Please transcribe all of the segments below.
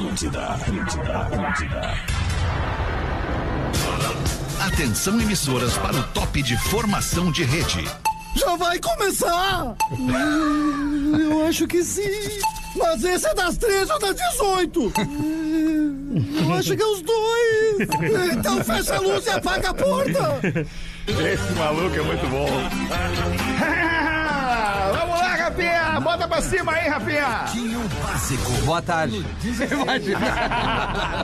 Atlântida, Atlântida, Atlântida. Atenção emissoras para o top de formação de rede. Já vai começar? Eu acho que sim. Mas esse é das 13 ou das 18? Eu acho que é os dois. Então fecha a luz e apaga a porta. Esse maluco é muito bom. Rafinha! Bota pra cima aí, Rafinha! Tinho Básico. Boa tarde.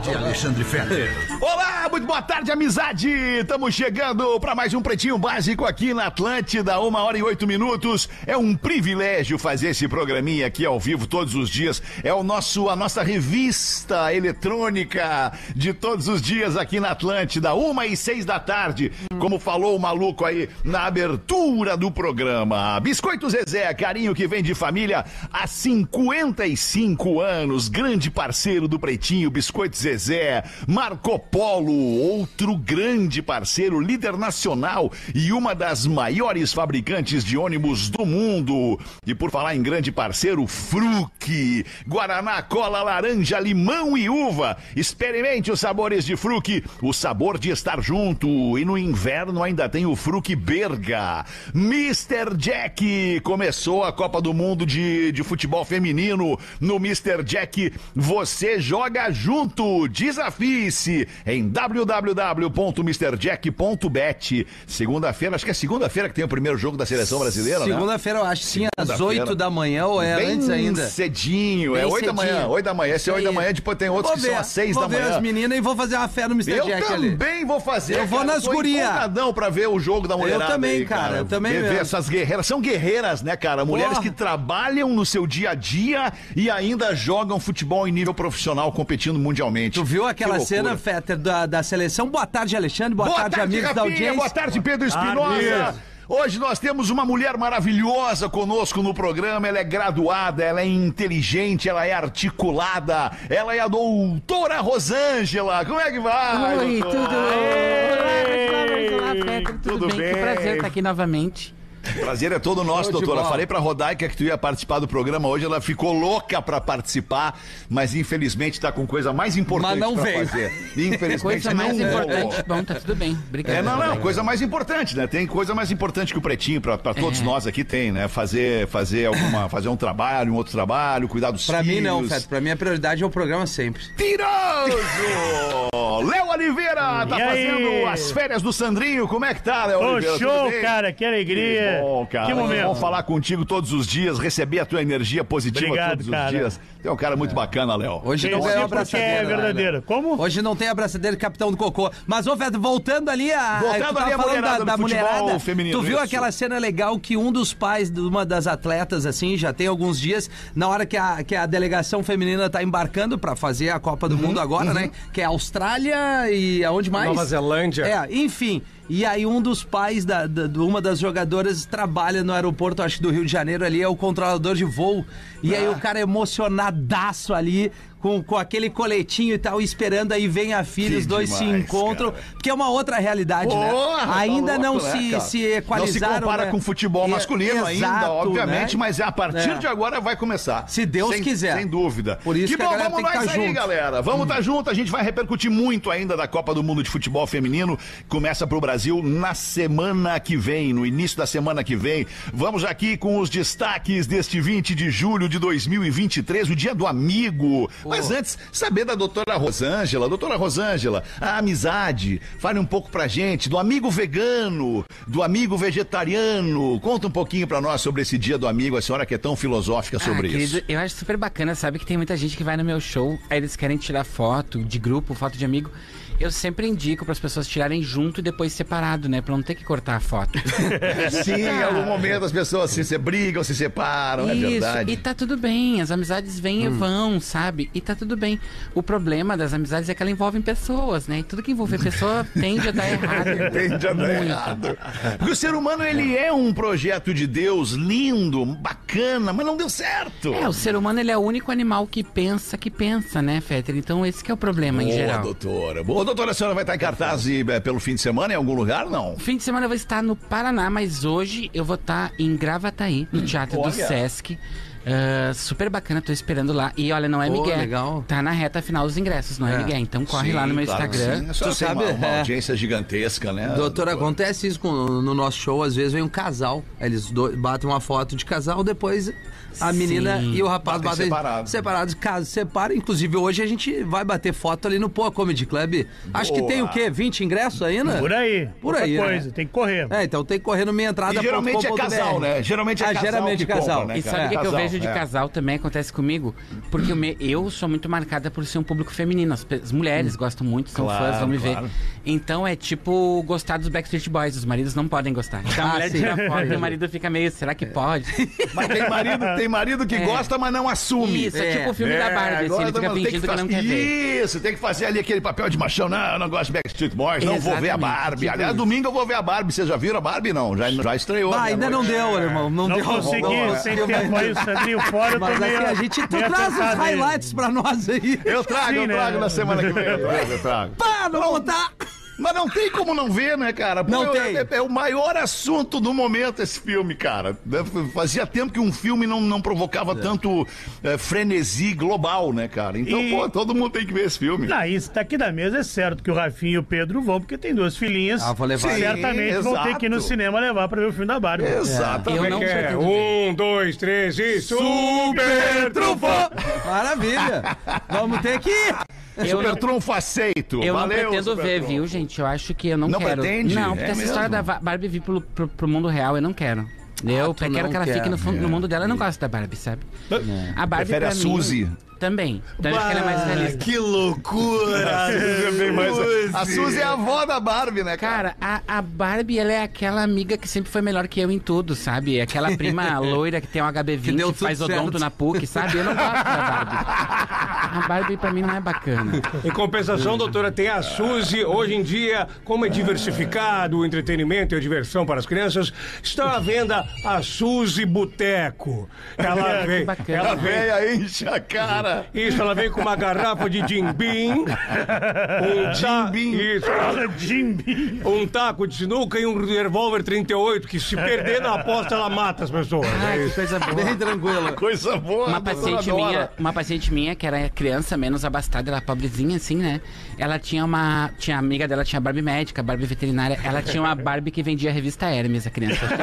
De Alexandre Fetter. Olá, muito boa tarde, amizade! Estamos chegando para mais um Pretinho Básico aqui na Atlântida, uma hora e oito minutos. É um privilégio fazer esse programinha aqui ao vivo todos os dias. É o nosso, a nossa revista eletrônica de todos os dias aqui na Atlântida, uma e seis da tarde. Como falou o maluco aí na abertura do programa. Biscoito Zezé, carinho que vem de família há 55 anos. Grande parceiro do Pretinho, Biscoito Zezé. Marco Polo, outro grande parceiro, líder nacional e uma das maiores fabricantes de ônibus do mundo. E por falar em grande parceiro, Fruc. Guaraná, cola, laranja, limão e uva. Experimente os sabores de Fruc, o sabor de estar junto. E no inverno ainda tem o Fruc Berga. Mr. Jack começou a Copa do Mundo de, de futebol feminino. No Mr. Jack, você joga junto. Desafie-se em www.mrjack.bet. Segunda-feira, acho que é segunda-feira que tem o primeiro jogo da seleção brasileira, né? Segunda-feira, eu acho que sim, às Segunda-feira. 8 da manhã ou é Bem antes ainda. cedinho, é Bem 8 da manhã, cedinho. 8 da manhã. Esse é Isso 8 da manhã, depois tem outros Vou que ver, são às 6 vou da ver manhã. as meninas e vou fazer uma fé no Mr. Eu Jack também ali. vou fazer. Eu vou cara. nas Tô guria. empolgadão pra ver o jogo da mulherada. também, aí, cara, eu também ver, ver mesmo. essas guerreiras. São guerreiras, né, cara? Mulheres Que trabalham no seu dia a dia e ainda jogam futebol em nível profissional, competindo mundialmente. Tu viu aquela cena, Fetter, da, da seleção? Boa tarde, Alexandre. Boa, tarde, amigos da Rafinha. audiência. Boa tarde, Pedro Espinosa. Hoje nós temos uma mulher maravilhosa conosco no programa. Ela é graduada, ela é inteligente, ela é articulada. Ela é a doutora Rosângela. Como é que vai? Oi, doutora? tudo. Olá, vamos lá, vamos lá, Pedro. Tudo, Tudo bem? bem? Que prazer estar aqui novamente. Prazer é todo nosso, Show doutora. Falei pra Rodaica que tu ia participar do programa hoje, ela ficou louca pra participar, mas infelizmente tá com coisa mais importante Mas não pra veio. fazer. Infelizmente Coisa não mais rolou. importante. Bom, tá tudo bem. Obrigado. É, não, não, coisa mais importante, né? Tem coisa mais importante que o pretinho pra, pra todos É. nós aqui tem, né? Fazer, fazer alguma, fazer um trabalho, um outro trabalho, cuidar dos Pra filhos. mim não, Fetter. Pra mim a prioridade é o programa sempre. Tiroso! Léo Oliveira tá E aí? fazendo as férias do Sandrinho. Como é que tá, Léo Ô, Oliveira? Tudo show, cara, que alegria. Que bom, cara. Que momento. Bom falar contigo todos os dias, receber a tua energia positiva Obrigado, todos cara. os dias. Tu é um cara muito bacana, Léo. Hoje não a porque abraçadeira. é né, verdadeira. Léo? Como? Hoje não tem abraçadeira de capitão do cocô. Mas, ô, Fetter, voltando ali a. Voltando tu tava ali a falando mulherada do futebol feminino, Tu viu isso. aquela cena legal que um dos pais de uma das atletas, assim, já tem alguns dias, na hora que a, que a delegação feminina tá embarcando pra fazer a Copa do Uhum, Mundo agora, né? Que é a Austrália e aonde mais? Nova Zelândia. É, enfim. E aí um dos pais da, da- de uma das jogadoras trabalha no aeroporto, acho que do Rio de Janeiro ali, é o controlador de voo. E Ah. aí o cara é emocionadaço ali, com, com aquele coletinho e tal, esperando, aí vem a filha, os dois se demais, encontram. cara. Porque é uma outra realidade, Porra, né? tá Ainda não louco, né, se, cara? se Não se equalizaram. compara né? com futebol E- masculino ainda, exato, obviamente, né? mas é a partir É. de agora vai começar. Se Deus Sem- quiser. Sem dúvida. Por isso que que bom, vamos nós tá aí, junto. galera. Vamos estar junto, a gente vai repercutir muito ainda da Copa do Mundo de Futebol Feminino. Começa pro Brasil na semana que vem, no início da semana que vem. Vamos aqui com os destaques deste 20 de julho de 2023, o dia do amigo. Mas antes, saber da doutora Rosângela. Doutora Rosângela, a amizade. Fale um pouco pra gente do amigo vegano, do amigo vegetariano. Conta um pouquinho pra nós sobre esse dia do amigo, a senhora que é tão filosófica sobre ah, querido, isso. eu acho super bacana, sabe? Que tem muita gente que vai no meu show, aí eles querem tirar foto de grupo, foto de amigo. Eu sempre indico para as pessoas tirarem junto e depois separado, né? Pra não ter que cortar a foto. Sim, em algum momento as pessoas se, se brigam, se separam, é Isso, verdade. Hum. e tá tudo bem, as amizades vêm e vão, sabe? E tá tudo bem. O problema das amizades é que elas envolvem pessoas, né? E tudo que envolver pessoa tende a dar errado. Tende a dar Muito. errado. Porque o ser humano, ele é um projeto de Deus lindo, bacana, mas não deu certo. É, o ser humano ele é o único animal que pensa que pensa, né, Fetter? Então esse que é o problema em Boa, geral. doutora. Boa, doutora, a senhora vai estar em cartaz e, é, pelo fim de semana em algum lugar, não? Fim de semana eu vou estar no Paraná, mas hoje eu vou estar em Gravataí, no Teatro do Olha. Sesc. Ah, super bacana, tô esperando lá. E olha, não é Miguel. legal. Tá na reta final dos ingressos, não é, É. Miguel. Então corre Sim, lá no meu claro que Instagram. sim. É só Tu tem sabe, uma, uma é. audiência gigantesca, né? Doutor, acontece isso com, no nosso show, às vezes vem um casal, eles do- batem uma foto de casal, depois a menina Sim. e o rapaz Batem batem separados. separados, caso separa. Inclusive hoje a gente vai bater foto ali no Poa Comedy Club. Acho que tem o quê? 20 ingressos ainda? Por aí. Por Outra aí, né? coisa, tem que correr. É, então tem que correr no minha entrada. E geralmente é casal, né? Geralmente é Ah, casal geralmente que casal. compra, né, E sabe o que, que eu Casal, vejo de é. casal também acontece comigo? Porque eu sou muito marcada por ser um público feminino. As, as mulheres gostam muito, são Claro, fãs, vão me claro. ver. Então é tipo gostar dos Backstreet Boys. Os maridos não podem gostar. Então a Ah, mulher sim. tira a foto e o marido fica meio, será que pode? Mas tem marido, tem marido que É. gosta, mas não assume. Isso, é, tipo o filme da Barbie, assim, agora ele fica não, tem fingindo que, fa- não quer ver. Isso, tem que fazer ali aquele papel de machão. Não, eu não gosto de Backstreet Boys, não vou ver a Exatamente, Barbie. tipo Aliás, isso. domingo eu vou ver a Barbie. Vocês já viram a Barbie? Não, já, já estreou. Ah, né, ainda à não noite. deu, irmão. Não, Não deu. consegui, não sem deu. tempo aí, o Sandrinho fora, eu tô Mas meio, aqui a gente tu traz os highlights pra nós aí. Eu trago, Sim, eu né? trago na semana que vem. Eu trago, eu trago. Pá, não botar. Mas não tem como não ver, né, cara? Pô, Não é, tem. É, é o maior assunto do momento esse filme, cara. Fazia tempo que um filme não, não provocava tanto é, frenesi global, né, cara? Então, E- pô, todo mundo tem que ver esse filme. Não, isso daqui da mesa é certo que o Rafinha e o Pedro vão, porque tem duas filhinhas. Ah, vou levar. Sim, certamente vão ter que ir no exato. cinema levar pra ver o filme da Barbie. Exatamente. Eu não É, pretendo ver. um, dois, três e super trufo! Maravilha. Vamos ter que ir. Eu Super não- trunfo aceito. Eu Valeu, não pretendo Super ver, Trunfo. viu, gente? Eu acho que eu não, Não quero. pretende? Não, porque É essa história mesmo? da Va- Barbie vir pro, pro, pro mundo real, eu não quero. Eu tu quero que ela quer. fique no, fundo- no mundo dela. Eu não gosto da Barbie, sabe? A Barbie Prefere a mim, Suzy? Também. Também porque ela é mais realista. Que loucura! A Suzy é a avó da Barbie, né, cara? Cara, a, a Barbie, ela é aquela amiga que sempre foi melhor que eu em tudo, sabe? É Aquela prima loira que tem um HB20, Que deu que faz odonto certo. na PUC, sabe? Eu não gosto da Barbie. A Barbie pra mim não é bacana. Em compensação, doutora, tem a Suzy. Hoje em dia, como é diversificado o entretenimento e a diversão para as crianças, está à venda a Suzy Boteco. Ela vem, bacana. ela vem véia enche a cara. Isso, ela vem com uma garrafa de Jim Beam, um, ta... Jim Beam. Isso, um taco de sinuca e um revólver 38, que se perder na aposta, ela mata as pessoas. Ai, que coisa boa. Bem tranquilo. Coisa boa. Uma paciente minha, uma paciente minha que era criança, menos abastada, ela pobrezinha assim, né? Ela tinha uma, tinha a amiga dela tinha Barbie médica, Barbie veterinária. Ela tinha uma Barbie que vendia a revista Hermes, a criança.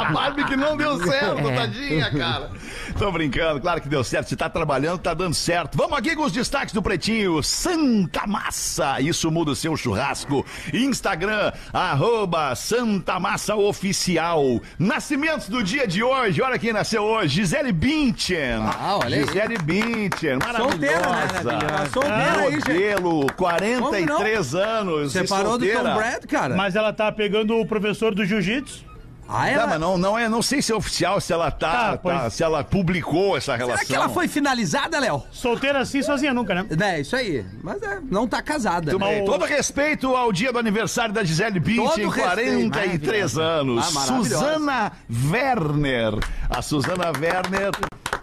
A Barbie que não deu certo, É. tadinha, cara. Tô brincando, claro que deu certo. Se tá trabalhando, tá dando certo. Vamos aqui com os destaques do Pretinho. Santa Massa, isso muda o seu churrasco. Instagram, arroba Santa Massa Oficial. Nascimentos do dia de hoje, olha quem nasceu hoje. Gisele Bündchen. Ah, olha aí. Gisele Bündchen, Solteira, né? maravilhosa. Tá solteira aí, gente. Modelo, 43 anos. e Separou do solteira. Tom Brad, cara. Mas ela tá pegando o professor do jiu-jitsu. Ah, Não, ela... mas não, não, é, não sei se é oficial, se ela tá, Tá, tá- pois- se ela publicou essa relação. Será que ela foi finalizada, Léo? Solteira assim, sozinha nunca, né? É, isso aí. Mas é, não tá casada. Mas- Todo respeito ao dia do aniversário da Gisele Bündchen, Todo respeito. 43 anos. Ah. Susana Werner. A Susana Werner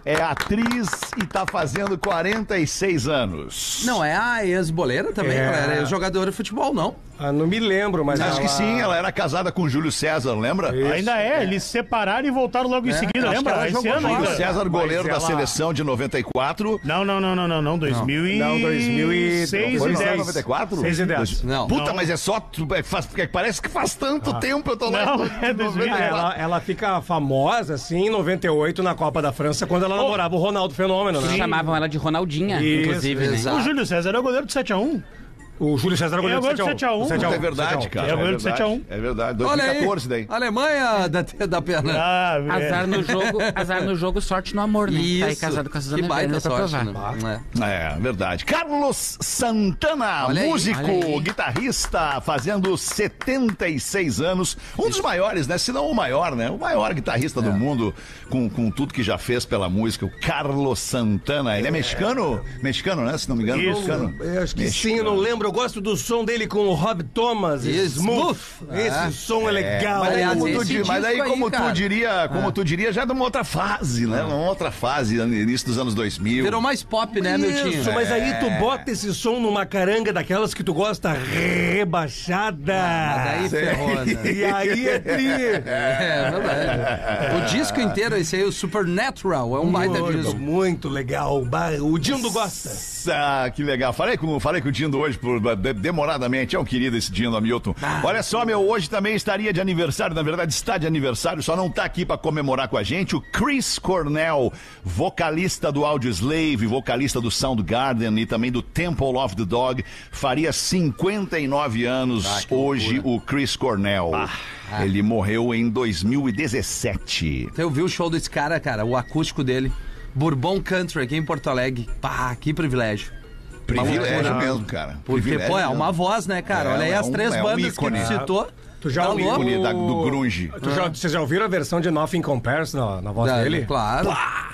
é atriz e tá fazendo 46 anos. Não é a ex-boleira também? É. Ela era jogadora de futebol, não. Ah, não me lembro, mas Acho ela... que sim, ela era casada com Júlio César, lembra? Ainda é, eles se separaram e voltaram logo em seguida, lembra? ela Esse ano. Júlio César, goleiro Mas da ela- seleção de 94. Não, não, não, não, não, não, 2006 Não, 2006 Foi e só 10. 94? 6 e 10. Não. Puta, Não. mas é só. é, faz- porque parece que faz tanto tempo eu tô lá. Não, é 2000. Ah, ela, ela fica famosa, assim, em 98, na Copa da França, quando ela namorava o Ronaldo Fenômeno, né? Chamavam ela de Ronaldinha, Isso, inclusive, né? O Júlio César é o goleiro do 7x1. O Júlio César goleiro É, do agora 7x1. 7x1. Puta, é verdade, cara. É do verdade. 7x1. É verdade. Olha aí. 2014 daí. Alemanha da, da perna. Ah, é. Azar no jogo, azar no jogo, sorte no amor, né? Isso. Tá aí casado com a Suzana que baita sorte, né? É. É, verdade. Carlos Santana, Olha músico, aí. guitarrista, fazendo 76 anos. Um dos maiores, né? Se não o maior, né? O maior guitarrista É. do mundo, com, com tudo que já fez pela música, o Carlos Santana. Ele é mexicano? Mexicano, né? Se não me engano, Isso. mexicano. Eu acho que sim, eu não lembro eu gosto do som dele com o Rob Thomas. Smooth. Esse É. som é legal. Mas aí, Aliás, como, tu, esse di- mas aí, aí, como tu diria, como tu diria, já de uma outra fase, né? Uma outra fase, no início dos anos 2000. Virou mais pop, né, meu tio? Isso, mas aí tu bota esse som numa caranga daquelas que tu gosta rebaixada. Mas daí ferrou, né? E aí é tri. É verdade. O disco inteiro, esse aí, o Supernatural, é um baita disco. muito legal. O Dindo gosta. Ah, que legal. Falei com, falei com o Dindo hoje por, de- demoradamente. É um querido esse Dindo Hamilton. Olha só, meu, hoje também estaria de aniversário. Na verdade, está de aniversário, só não está aqui para comemorar com a gente. O Chris Cornell, vocalista do Audioslave, vocalista do Soundgarden e também do Temple of the Dog, faria 59 anos hoje o Chris Cornell. Ele morreu em 2017. Eu vi o show desse cara, cara, o acústico dele. Bourbon Country aqui em Porto Alegre. Pá, que privilégio. Privilégio mesmo, cara. Porque, Privilégio pô, é mesmo. uma voz, né, cara? É, Olha aí é as um- três é um bandas ícone. que tu citou. Tu já Tá ouviu louco? ícone da- do grunge. Tu já, vocês já ouviram a versão de Nothing Compares na, na voz Da- dele? Claro.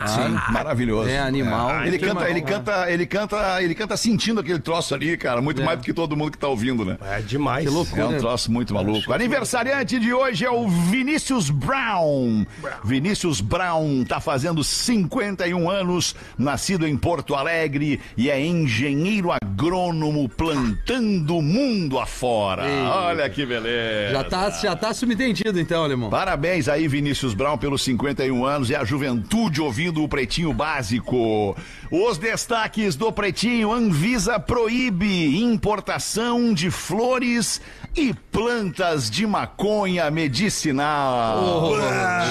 Sim, maravilhoso. É animal. É. Ele Que canta, ele canta, ele canta, ele canta sentindo aquele troço ali, cara, muito mais do que todo mundo que tá ouvindo, né? É demais. Que loucura. É um troço muito maluco. Aniversariante de hoje é o Vinícius Brown. Vinícius Brown tá fazendo 51 anos, nascido em Porto Alegre e é engenheiro agrônomo plantando o mundo afora. Olha que beleza. Já tá, já tá subentendido então, alemão. Parabéns aí, Vinícius Brown, pelos 51 anos e a juventude ouvindo o Pretinho Básico. Os destaques do Pretinho: Anvisa proíbe importação de flores e plantas de maconha medicinal.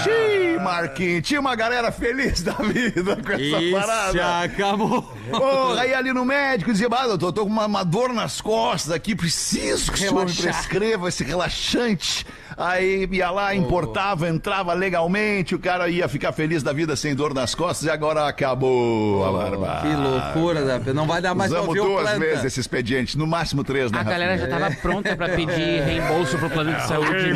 Xiii, Marquinhos, tinha uma galera feliz da vida com essa Isso, parada. acabou. Porra, aí ali no médico dizia, ah, eu tô, com uma, uma dor nas costas aqui, preciso que o senhor me Relaxar. prescreva esse relaxante. Aí ia lá, importava, entrava legalmente, o cara ia ficar feliz da vida sem dor nas costas e agora acabou a barba. Que loucura, da... não vai dar mais pra Usamos ouvir o duas vezes esse expediente, no máximo três, né? A galera já tava pronta pra pedir reembolso pro plano de saúde.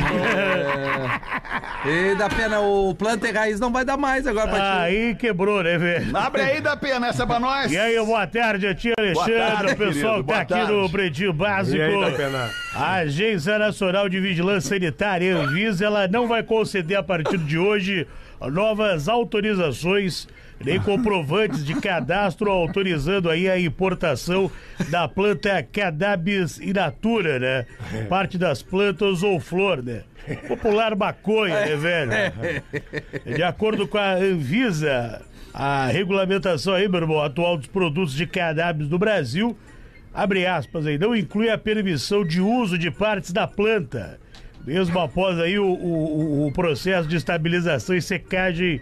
E da pena, o planta e raiz não vai dar mais agora pra ti. Aí quebrou, né, velho? Rafinha? Abre aí da pena essa pra nós. E aí, boa tarde, tia Alexandre, tarde, o pessoal querido, que tá boa aqui tarde. no Pretinho Básico. E aí, Dapena? A Agência Nacional de Vigilância Sanitária, Anvisa, ela não vai conceder a partir de hoje novas autorizações nem comprovantes de cadastro autorizando aí a importação da planta Cannabis in natura, né? Parte das plantas ou flor, né? Popular maconha, né, velho? De acordo com a Anvisa, a regulamentação aí, meu irmão, atual dos produtos de cannabis no Brasil, abre aspas aí, não inclui a permissão de uso de partes da planta, mesmo após aí o, o- o processo de estabilização e secagem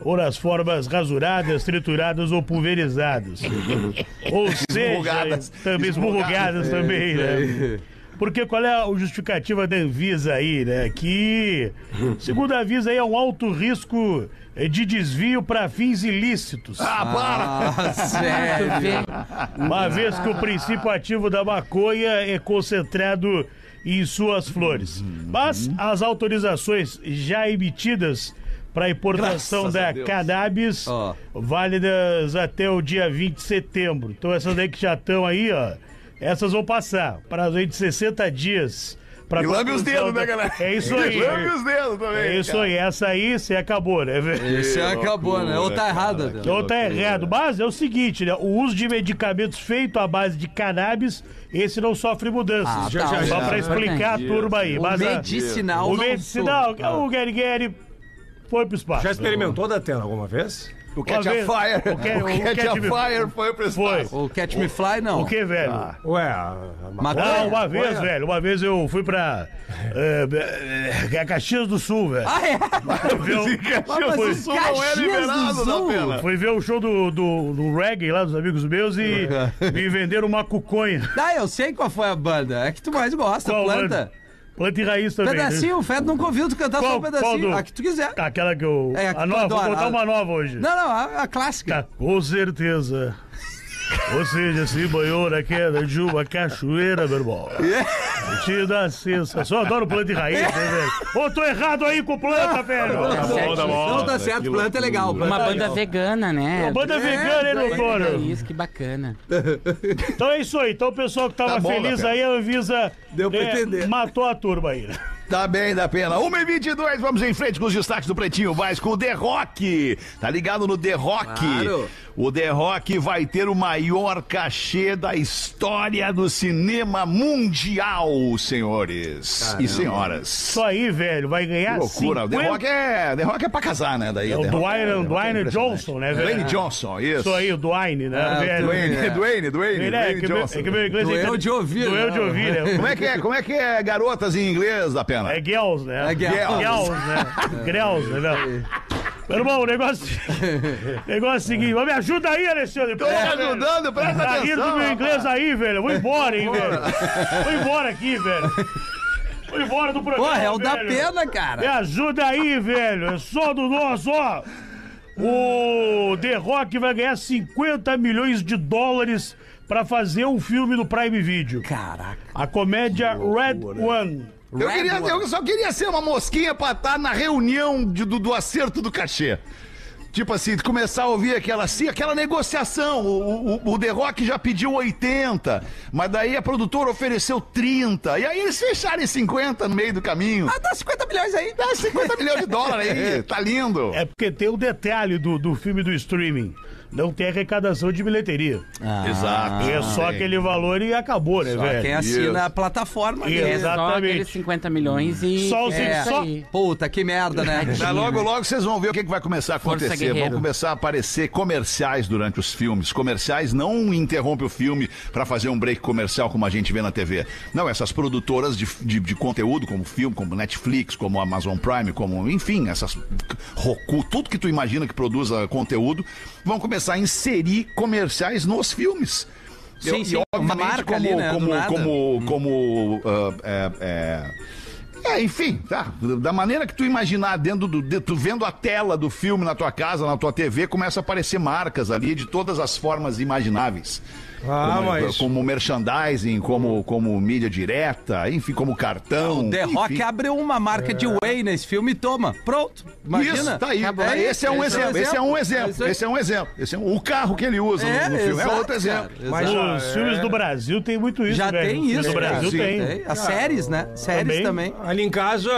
ou nas formas rasuradas, trituradas ou pulverizadas. ou seja, Esmurrugadas. também esmurrugadas também, né? Porque qual é a justificativa da Anvisa aí, né? Que, segundo a Anvisa aí, é um alto risco de desvio para fins ilícitos. Ah, para! Ah, sério. Uma vez que o princípio ativo da maconha é concentrado em suas flores. Mas as autorizações já emitidas para importação Graças da cannabis, Ó. válidas até o dia 20 de setembro. Então essas daí que já estão aí, ó, essas vão passar. Prazo aí de 60 dias. Pra E lambe os dedos, né, da- galera? É isso aí. Lambe os dedos também. É isso aí. Essa aí, você acabou, né? Esse acabou, né? Ou tá cara, errado. que Então tá errado. Mas é o seguinte, né? O uso de medicamentos feito à base de cannabis, esse não sofre mudanças. Ah, já, tá, já, Só já. pra explicar a turma aí. O Mas a- medicinal o medicinal, o Gary Gary foi pro espaço. Já experimentou da tela alguma vez? O Catch a Fire. o Ca- O o Catch Catch Me- Fire foi pro Foi. espaço. O Catch Me Fly, não. O que, velho? Ué, a, a Maconha? Ah, uma vez, Olha. velho, uma vez eu fui pra eh, Caxias do Sul, velho. Ah, é? Fui ver o- Mas fui- o Sul não é Caxias do liberado Sul. pena. Fui ver o show do, do, do reggae lá dos amigos meus e me venderam uma cuconha. Ah, eu sei qual foi a banda. É que tu mais gosta, Qual planta. banda? Planta e raiz também. né? Pedacinho, o Fed nunca ouviu tu cantar só um Qual- pedacinho. qual do- A que tu quiser. Aquela que eu. É, a que a nova, vou botar uma nova hoje. Não, não, a, a clássica. Tá, com certeza. Ou seja, se banhou na queda de uma cachoeira, meu irmão. Te dá sensação. Eu adoro planta e raiz, né, velho? Ô, tô errado aí com planta, velho. Tá bom, tá bom. Não, tá certo, planta é legal. planta Uma é banda legal. vegana, né? Uma banda vegana, hein, É doutor? isso, que bacana. Então é isso aí. Então o pessoal que tava Tá bom, feliz aí, a Anvisa Deu pra né, entender. matou a turma aí. né? Tá bem, da pena. 1 e 22 vamos em frente com os destaques do Pretinho Básico. O The Rock. Tá ligado no The Rock? Claro. O The Rock vai ter o maior cachê da história do cinema mundial, senhores e senhoras. Isso aí, velho, vai Que ganhar loucura. O 50... The Rock é, The Rock é pra casar, né? Daí, É o Dwayne, é Dwayne impressionante. Johnson, né, velho? Dwayne Johnson, isso. Isso aí, o Dwayne, né, Ah, velho? Dwayne, É. Dwayne, Dwayne, Ele é, Dwayne que meu, Johnson. é que meu inglês... Doeu é- de ouvir, Doeu né? de ouvir, né? Como é que é, como é que é garotas em inglês, da pena? É girls, né? É girls. Girls, né? Girls, né? Meu irmão, o negócio... o negócio é o seguinte, mas me ajuda aí, Alexandre. Tô velho. ajudando, presta Tá rindo atenção. do meu inglês rapaz. aí, velho. Eu Vou embora, hein, velho. Vou embora aqui, velho. Vou embora do programa, Porra, é o da velho. pena, Me cara. ajuda aí, velho. É só do nosso, ó. O The Rock vai ganhar 50 milhões de dólares pra fazer um filme no Prime Video. Caraca. A comédia Red One. Eu, queria, eu só queria ser uma mosquinha pra estar na reunião de- do, do acerto do cachê. Tipo assim, começar a ouvir aquela, assim, aquela negociação. O, o, o The Rock já pediu 80, mas daí a produtora ofereceu 30. E aí eles fecharam em 50 no meio do caminho. Ah, dá 50 milhões aí. Dá 50 milhões de dólares aí, tá lindo. É porque tem o detalhe do, do filme do streaming. Não tem arrecadação de bilheteria. Exato. é só aquele valor e acabou, né, Só velho? quem assina Isso. a plataforma. Né? É só Exatamente. aqueles 50 milhões e. Só os- é só-. Puta, que merda, né? Mas logo, logo vocês vão ver o que, que vai começar a Força acontecer. Vão começar a aparecer comerciais durante os filmes. Comerciais não interrompem o filme pra fazer um break comercial como a gente vê na TV. Não, essas produtoras de, de, de conteúdo, como filme, como Netflix, como Amazon Prime, como, enfim, essas Roku, tudo que tu imagina que produza conteúdo, vão começar a inserir comerciais nos filmes. Sim, E, sim, uma obviamente, como, ali, né, do como, nada. como, como, ah, é, é, é, enfim, tá. Da maneira que tu imaginar dentro do. de- tu vendo a tela do filme na tua casa, na tua TV, começa a aparecer marcas ali de todas as formas imagináveis. Ah, como, mas- como merchandising, como, como mídia direta, enfim, como cartão. O The Rock enfim. abriu uma marca de whey nesse filme e toma. Pronto. Imagina. Isso, tá aí. É, esse é um Esse exemplo. Esse é um É exemplo. aí. Esse é um exemplo. Esse é um- o carro que ele usa no- É, no, filme. exato, é outro exemplo. cara, Mas. Os filmes do Brasil tem muito isso, Já velho. tem Os filmes isso, do cara. Brasil tem. Tem. As séries, né? Séries Também. também. Ali em casa,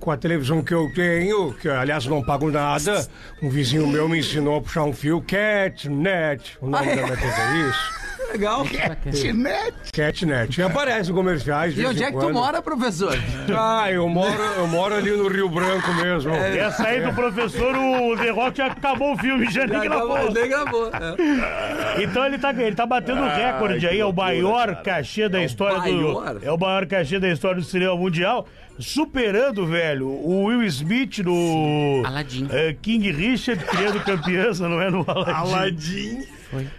com a televisão que eu tenho, que aliás não pago nada, um vizinho meu me ensinou a puxar um fio, Catnet, o nome Ah, é? da minha TV é isso. Legal. Kitnet. Catnet. E aparece em comerciais. de E vez onde em é que tu quando. mora, professor? Ah, eu moro, eu moro ali no Rio Branco mesmo. Essa aí do professor, o The Rock já acabou o filme, já nem gravou. Nem gravou. É. Então ele tá, ele tá batendo recorde aí, é o maior cachê da história maior? do. É o maior cachê da história do cinema mundial, superando, velho, o Will Smith no. Aladdin. eh, King Richard, criando campeança, não é no Aladdin.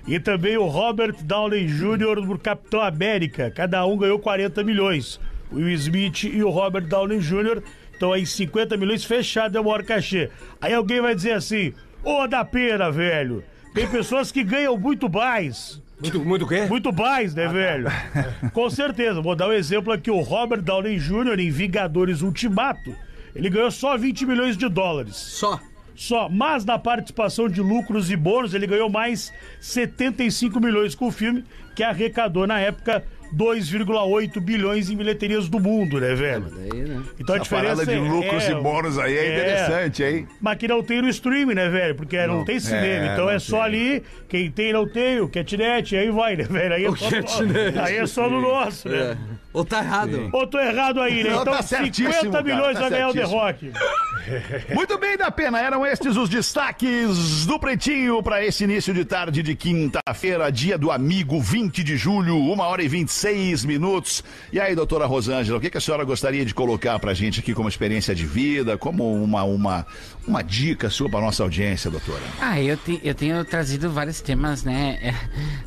E também o Robert Downey Jr. no Capitão América. Cada um ganhou 40 milhões. O Will Smith e o Robert Downey Jr. estão aí 50 milhões fechado, é o maior cachê. Aí alguém vai dizer assim: Ô, da pena, velho. Tem pessoas que ganham muito mais. Muito, muito o quê? Muito mais, né, velho? Com certeza. Vou dar um exemplo aqui. O Robert Downey Jr. em Vingadores Ultimato, ele ganhou só 20 milhões de dólares. Só. Só. Mas na participação de lucros e bônus, ele ganhou mais 75 milhões com o filme, que arrecadou na época 2,8 bilhões em bilheterias do mundo, né, velho? Aí, né? Então a A diferença parada de é- lucros é, e bônus aí é, é. interessante, hein? Mas que não tem no streaming, né, velho? Porque não, tem cinema. é, então não é só tem. ali, quem tem, não tem, o Catnet, aí vai, né, velho? Aí é, só, Catnet. no, aí é só no nosso, né? É. Ou tá errado? Ou tô errado aí, né? Não, então tá certíssimo, 50 cara, milhões tá vai ganhar o The certíssimo. Rock. Muito bem, da pena. Eram estes os destaques do Pretinho para esse início de tarde de quinta-feira, dia do amigo, 20 de julho, 1 hora e 26 minutos. E aí, doutora Rosângela, o que, que a senhora gostaria de colocar pra gente aqui como experiência de vida, como uma, uma, uma dica sua pra nossa audiência, doutora? Ah, eu, te- eu tenho trazido vários temas, né? É,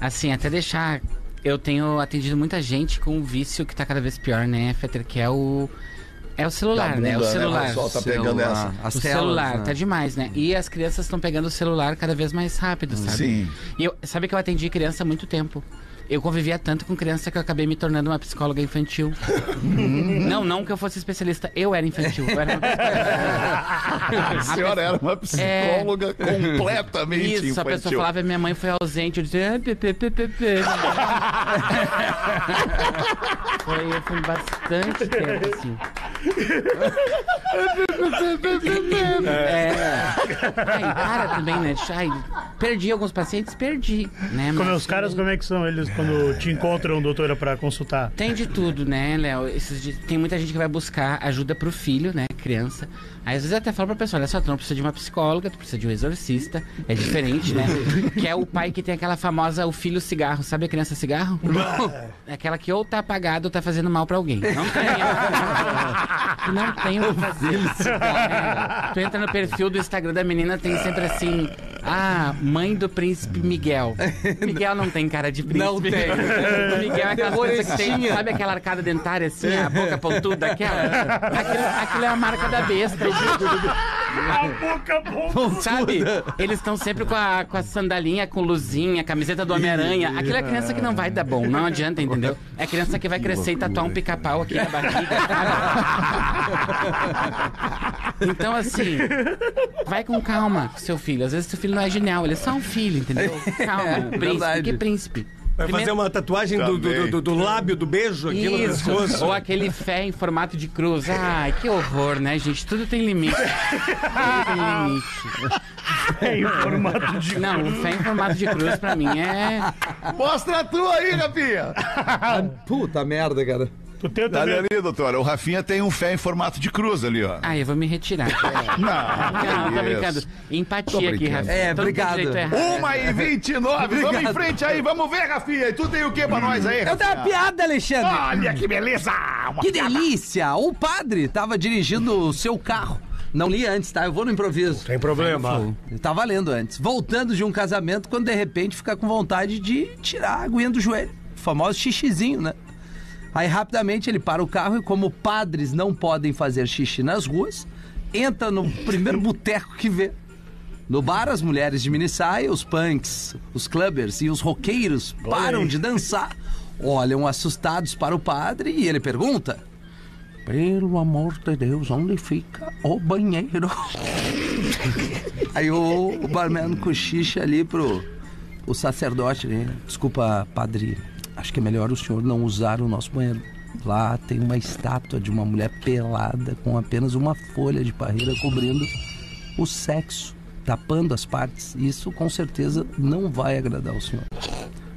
assim, até deixar. Eu tenho atendido muita gente com um vício que tá cada vez pior, né, Fetter? Que é o. É o celular, Da né? O bunda, né? celular. O pessoal tá pegando essa. As o telas, celular, né? tá demais, né? E as crianças estão pegando o celular cada vez mais rápido, sabe? Sim. E eu, sabe que eu atendi criança há muito tempo. Eu convivia tanto com criança que eu acabei me tornando uma psicóloga infantil. não, não que eu fosse especialista, eu era infantil. Eu era. A senhora era uma psicóloga completamente Isso, infantil. a pessoa falava, minha mãe foi ausente, eu dizia, ah, pê, pê, pê, pê, pê. foi, eu fui bastante tempo, assim. É. Ai, para também, né? Ai, perdi alguns pacientes, perdi, né? Como é Mas os caras, como é que são eles quando te encontram, doutora, pra consultar? Tem de tudo, né, Léo? Tem muita gente que vai buscar ajuda pro filho, né, criança. Aí às vezes eu até falo pra pessoa, olha só, tu não precisa de uma psicóloga, tu precisa de um exorcista. É diferente, né? que é o pai que tem aquela famosa, o filho cigarro. Sabe a criança cigarro? É aquela que ou tá apagada ou tá fazendo mal pra alguém. Não tem. não tem o que fazer. É, tu entra no perfil do Instagram da menina, tem sempre assim... Ah, mãe do príncipe Miguel. Miguel não tem cara de príncipe. Não tem. O Miguel é aquela coisa que tem, sabe aquela arcada dentária assim, a boca pontuda, aquela? Aquilo, aquilo é a marca da besta. A boca bom. Sabe? Eles estão sempre com a, com a sandalinha, com luzinha, camiseta do Homem-Aranha. Aquilo é criança que não vai dar bom, não adianta, entendeu? É criança que vai crescer e tatuar um pica-pau aqui na barriga, sabe? Então, assim, vai com calma com seu filho. Às vezes seu filho não é genial, ele é só um filho, entendeu? Calma, príncipe. verdade. Que príncipe? Vai fazer uma tatuagem do, do, do- do lábio do beijo aqui no Isso. pescoço. Ou aquele fé em formato de cruz. Ai, que horror, né, gente? Tudo tem limite. Tudo tem limite. É em formato de. Não, o fé em formato de cruz pra mim é. Mostra a tua aí, Rafinha. Puta merda, cara. Tu tem Olha também. ali, doutora. O Rafinha tem um fé em formato de cruz ali, ó. Ai, eu vou me retirar. Não, Não, tô isso. brincando. Empatia aqui. Rafa. É, Todo obrigado. errado. Uma e 29. Vamos em frente aí. Vamos ver, Rafinha. E tu tem o que pra nós aí, Eu tenho uma Rafinha? piada, Alexandre. Olha que beleza. Uma Que delícia! O padre tava dirigindo o seu carro. Não li antes, tá? Eu vou no improviso. Tem problema. Eu tava lendo antes. Voltando de um casamento, quando de repente fica com vontade de tirar a aguinha do joelho. O famoso xixizinho, né? Aí rapidamente ele para o carro e, como padres não podem fazer xixi nas ruas, entra no primeiro boteco que vê. No bar, as mulheres de minissaia, os punks, os clubbers e os roqueiros param de dançar, olham assustados para o padre e ele pergunta: Pelo amor de Deus, onde fica o banheiro? Aí o, o barman cochicha ali pro o sacerdote, né? Desculpa, padre, acho que é melhor o senhor não usar o nosso banheiro. Lá tem uma estátua de uma mulher pelada com apenas uma folha de parreira cobrindo o sexo, tapando as partes. Isso com certeza não vai agradar o senhor.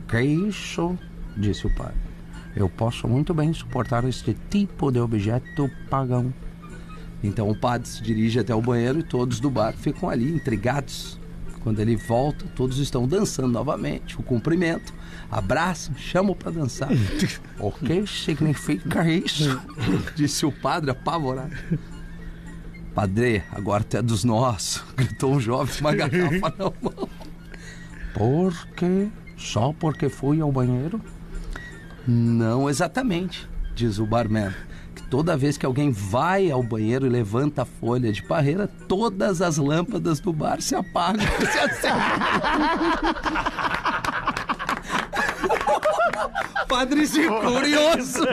Que isso? Disse o padre. Eu posso muito bem suportar este tipo de objeto pagão. Então o padre se dirige até o banheiro e todos do bar ficam ali intrigados. Quando ele volta, todos estão dançando novamente. O cumprimento, abraçam, chamam para dançar. o que significa isso? Disse o padre apavorado. Padre, agora tu é dos nossos, gritou um jovem com uma garrafa na mão. Por quê? Só porque fui ao banheiro? Não exatamente, diz o barman. Toda vez que alguém vai ao banheiro e levanta a folha de parreira, todas as lâmpadas do bar se apagam se. Padrezinho curioso.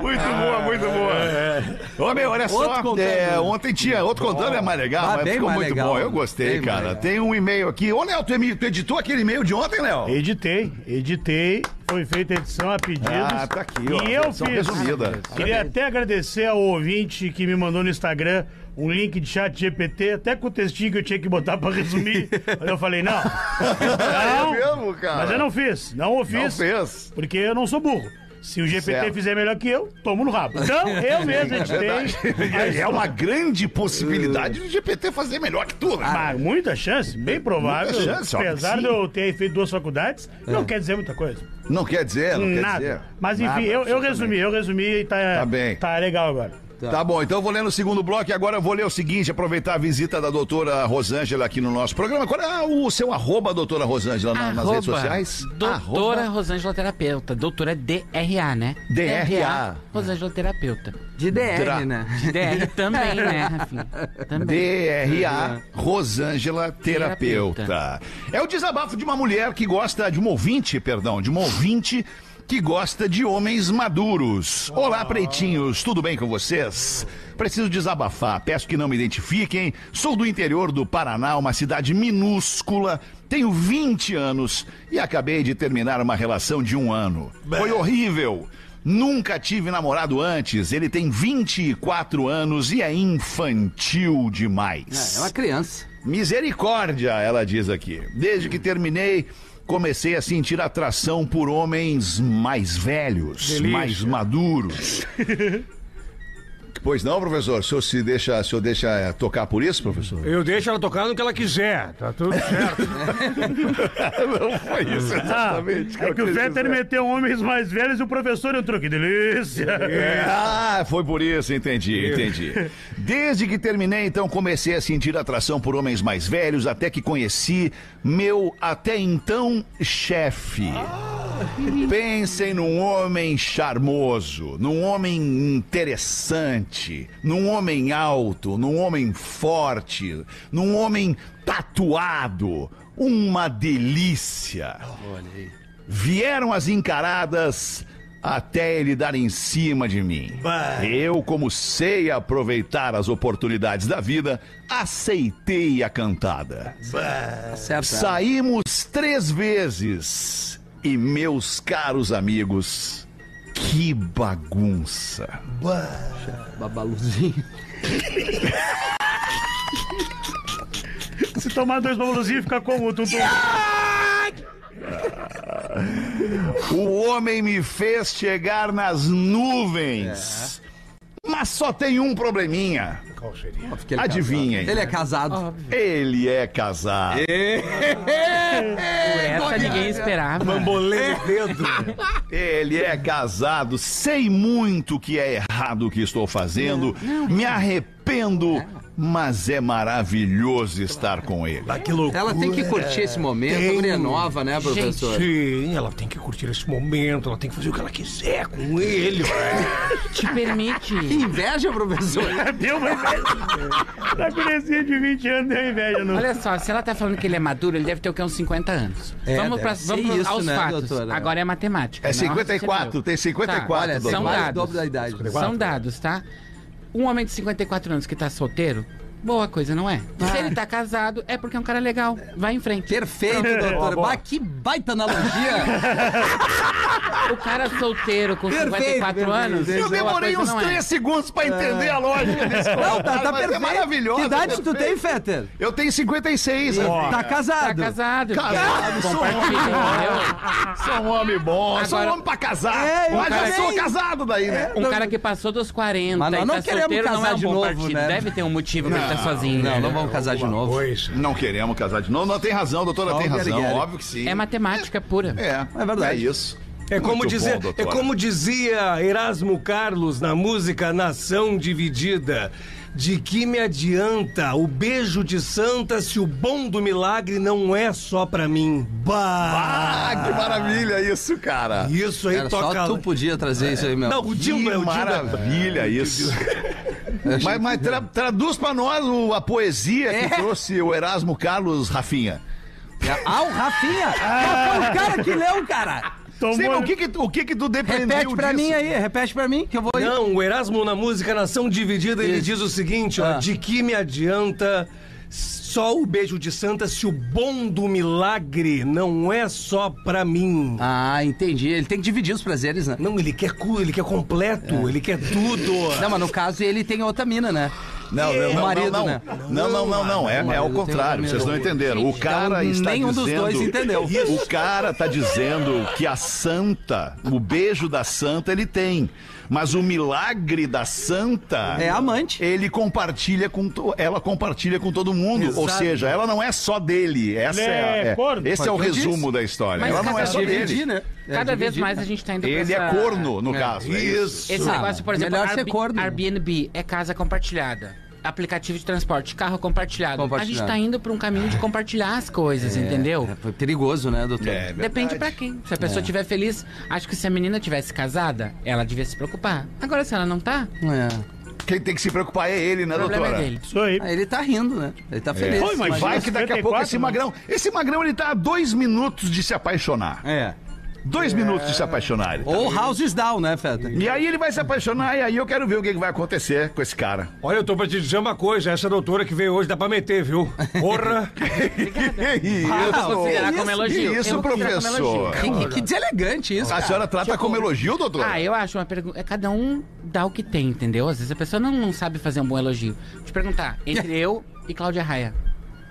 Muito boa, muito boa. Ô, meu, olha só. Outro contando. é, ontem tinha outro contando, é mais legal, Ah, mas bem ficou mais muito legal. bom. Eu gostei, Bem cara. Tem um e-mail aqui. Ô, Léo, tu, tu editou aquele e-mail de ontem, Léo? Editei, editei. Foi feita a edição a pedidos. Ah, tá aqui, ó. E eu fiz. resumida. Queria até agradecer ao ouvinte que me mandou no Instagram um link de chat GPT, até com o textinho que eu tinha que botar pra resumir. Aí eu falei, não. Não, É mesmo, cara? mas eu não fiz. Não o fiz. Não fez. Porque eu não sou burro. Se o GPT Certo. fizer melhor que eu, tomo no rabo. Então, eu mesmo editei. É uma grande possibilidade do GPT fazer melhor que tu, né? Mas muita chance, bem provável. Muita chance, apesar de eu ter feito duas faculdades, não quer dizer muita coisa. Não quer dizer, não quer Nada. dizer. Mas enfim, Nada, eu, eu resumi, eu resumi e tá, Tá bem. tá legal agora. Tá bom, então eu vou ler no segundo bloco e agora eu vou ler o seguinte, aproveitar a visita da doutora Rosângela aqui no nosso programa. Qual é o seu arroba, doutora Rosângela, na- nas redes Arroba sociais? Doutora Arroba Rosângela Terapeuta. Doutora DRA, né? DRA. Rosângela Terapeuta. De DR, Dra- né? DR também, né, Rafinha? Também. DRA Rosângela Terapeuta. É o desabafo de uma mulher que gosta, de um ouvinte, perdão, de uma ouvinte que gosta de homens maduros. Olá, pretinhos, tudo bem com vocês? Preciso desabafar, peço que não me identifiquem. Sou do interior do Paraná, uma cidade minúscula. Tenho 20 anos e acabei de terminar uma relação de um ano. Foi horrível. Nunca tive namorado antes. Ele tem 24 anos e é infantil demais. É, é uma criança. Misericórdia, ela diz aqui. Desde que terminei, comecei a sentir atração por homens mais velhos, Delícia. mais maduros. pois não, professor? O senhor se deixa, o senhor deixa eh, tocar por isso, professor? Eu deixo ela tocar no que ela quiser, tá tudo certo. não foi isso Ah, é que o Fetter meteu homens mais velhos e o professor entrou. Que delícia! É, ah, foi por isso, entendi, entendi. Desde que terminei, então, comecei a sentir atração por homens mais velhos, até que conheci meu até então chefe. Pensem num homem charmoso, num homem interessante, num homem alto, num homem forte, num homem tatuado. Uma delícia. Vieram as encaradas até ele dar em cima de mim. Eu, como sei aproveitar as oportunidades da vida, aceitei a cantada. Saímos três vezes. E, meus caros amigos, que bagunça. Babaluzinho. Se tomar dois babaluzinhos, fica como, Tutu? O homem me fez chegar nas nuvens. Mas só tem um probleminha. Qual seria? Ele é Adivinhem. casado. Ele é casado. Ele é casado. Essa ninguém esperava. Bambolê no dedo. Ele é casado, sei muito que é errado o que estou fazendo, me arrependo, mas é maravilhoso estar com ele. Ah, que loucura. Ela tem que curtir esse momento. A Tem. mulher nova, né, professor? Sim, ela tem que curtir esse momento, ela tem que fazer o que ela quiser com ele. Te permite. Que inveja, professor. Deu uma inveja. Da gurezinha de 20 anos deu inveja. No... Olha só, se ela tá falando que ele é maduro, ele deve ter o quê? Uns 50 anos. É, vamos pra, vamos pro- isso, aos né, fatos. doutora? Agora é matemática. É não 54, raciocínio. tem 54, Tá, Olha, são mais dados. dobro da idade. São dados, tá? Um homem de 54 anos que tá solteiro, boa coisa, não é? Se ele tá casado, é porque é um cara legal. Vai em frente. Perfeito, doutor. Bah, que baita analogia. O cara solteiro com Perfeito, 54 perfeito. anos. Eu demorei uns não é. 3 segundos pra entender a lógica desse Não, tá, tá mas perfeito. É maravilhoso. Que idade tu tem, Fetter? Eu tenho 56, Tá Tá casado. casado. Casado, sou um homem. Sou um homem bom, sou um Agora- homem pra casar. É, mas eu sou casado daí, né? Um cara que passou dos 40 Mas nós e não tá queremos solteiro não casar é um de novo, né? Deve ter um motivo pra ele estar sozinho. Não, né? não vamos casar de novo. Pois. Não queremos casar de novo. Não tem razão, doutora Só tem razão. Óbvio que sim. É matemática pura. É, É verdade. É isso. É como, Muito dizer, bom, é como dizia Erasmo Carlos na música Nação Dividida. De que me adianta o beijo de santa se o bom do milagre não é só pra mim? Bah! Ah, que maravilha isso, cara. Isso aí Era toca. só tu podia trazer isso aí, meu. Não, o Que Dilma, o Dilma. maravilha isso. mas mas tra- traduz pra nós o- a poesia que É. trouxe o Erasmo Carlos Rafinha. Ah, o Rafinha! Ah, foi o cara que leu, cara! Tomou... Sim, mas o que que, tu- o que que tu depreendeu Repete pra disso? mim aí, repete pra mim, que eu vou ir. Não, o Erasmo na música Nação Dividida, ele Isso. diz o seguinte, ó, Ah. de que me adianta só o beijo de santa se o bom do milagre não é só pra mim. Ah, entendi. Ele tem que dividir os prazeres, né? Não, ele quer cu, ele quer completo, ele quer tudo. Não, mas no caso ele tem outra mina, né? Não, não, O não, marido, não, né? não, não, não, não, é, O é tem contrário, vocês não entenderam. O cara Então, está nenhum dos dizendo... dois entendeu. O cara tá dizendo que a santa, o beijo da santa ele tem, mas o milagre da santa... É amante. Ele compartilha com... to- Ela compartilha com todo mundo, ou Exato. seja, ela não é só dele, essa Ele é, é é- corno. esse é o resumo disse. da história. Mas ela não é cada só vez dele. Dividir, né? É, Cada vez dividir. mais a gente tá indo pra Ele essa... é corno, no caso. é isso. Isso. Esse negócio, por exemplo, melhor ser corno. Airbnb é casa compartilhada. Aplicativo de transporte, carro compartilhado. A gente tá indo pra um caminho de compartilhar as coisas, entendeu? É, foi perigoso, né, doutor? É, Depende verdade. pra quem. Se a pessoa estiver feliz, acho que se a menina tivesse casada, ela devia se preocupar. Agora, se ela não tá, É. Quem tem que se preocupar é ele, né, o problema doutora? é dele. Isso aí. Ah, ele tá rindo, né? Ele tá feliz. Foi, mas Imagina. Vai que daqui a pouco 54, esse magrão. Esse magrão ele tá a dois minutos de se apaixonar. É. Dois minutos de se apaixonar. ele tá. Ou Houses Down, né, Feta? E aí ele vai se apaixonar e aí eu quero ver o que, que vai acontecer com esse cara. Olha, eu tô pra te dizer uma coisa, essa doutora que veio hoje dá pra meter, viu? Porra! Ah, vou considerar como elogio. Que isso, Eu vou considerar como professor? elogio. Que, que, que deselegante isso, A cara. senhora trata como elogio, doutor? Ah, eu acho uma pergunta. É cada um dá o que tem, entendeu? Às vezes a pessoa não, não sabe fazer um bom elogio. Vou te perguntar, entre eu e Cláudia Raia.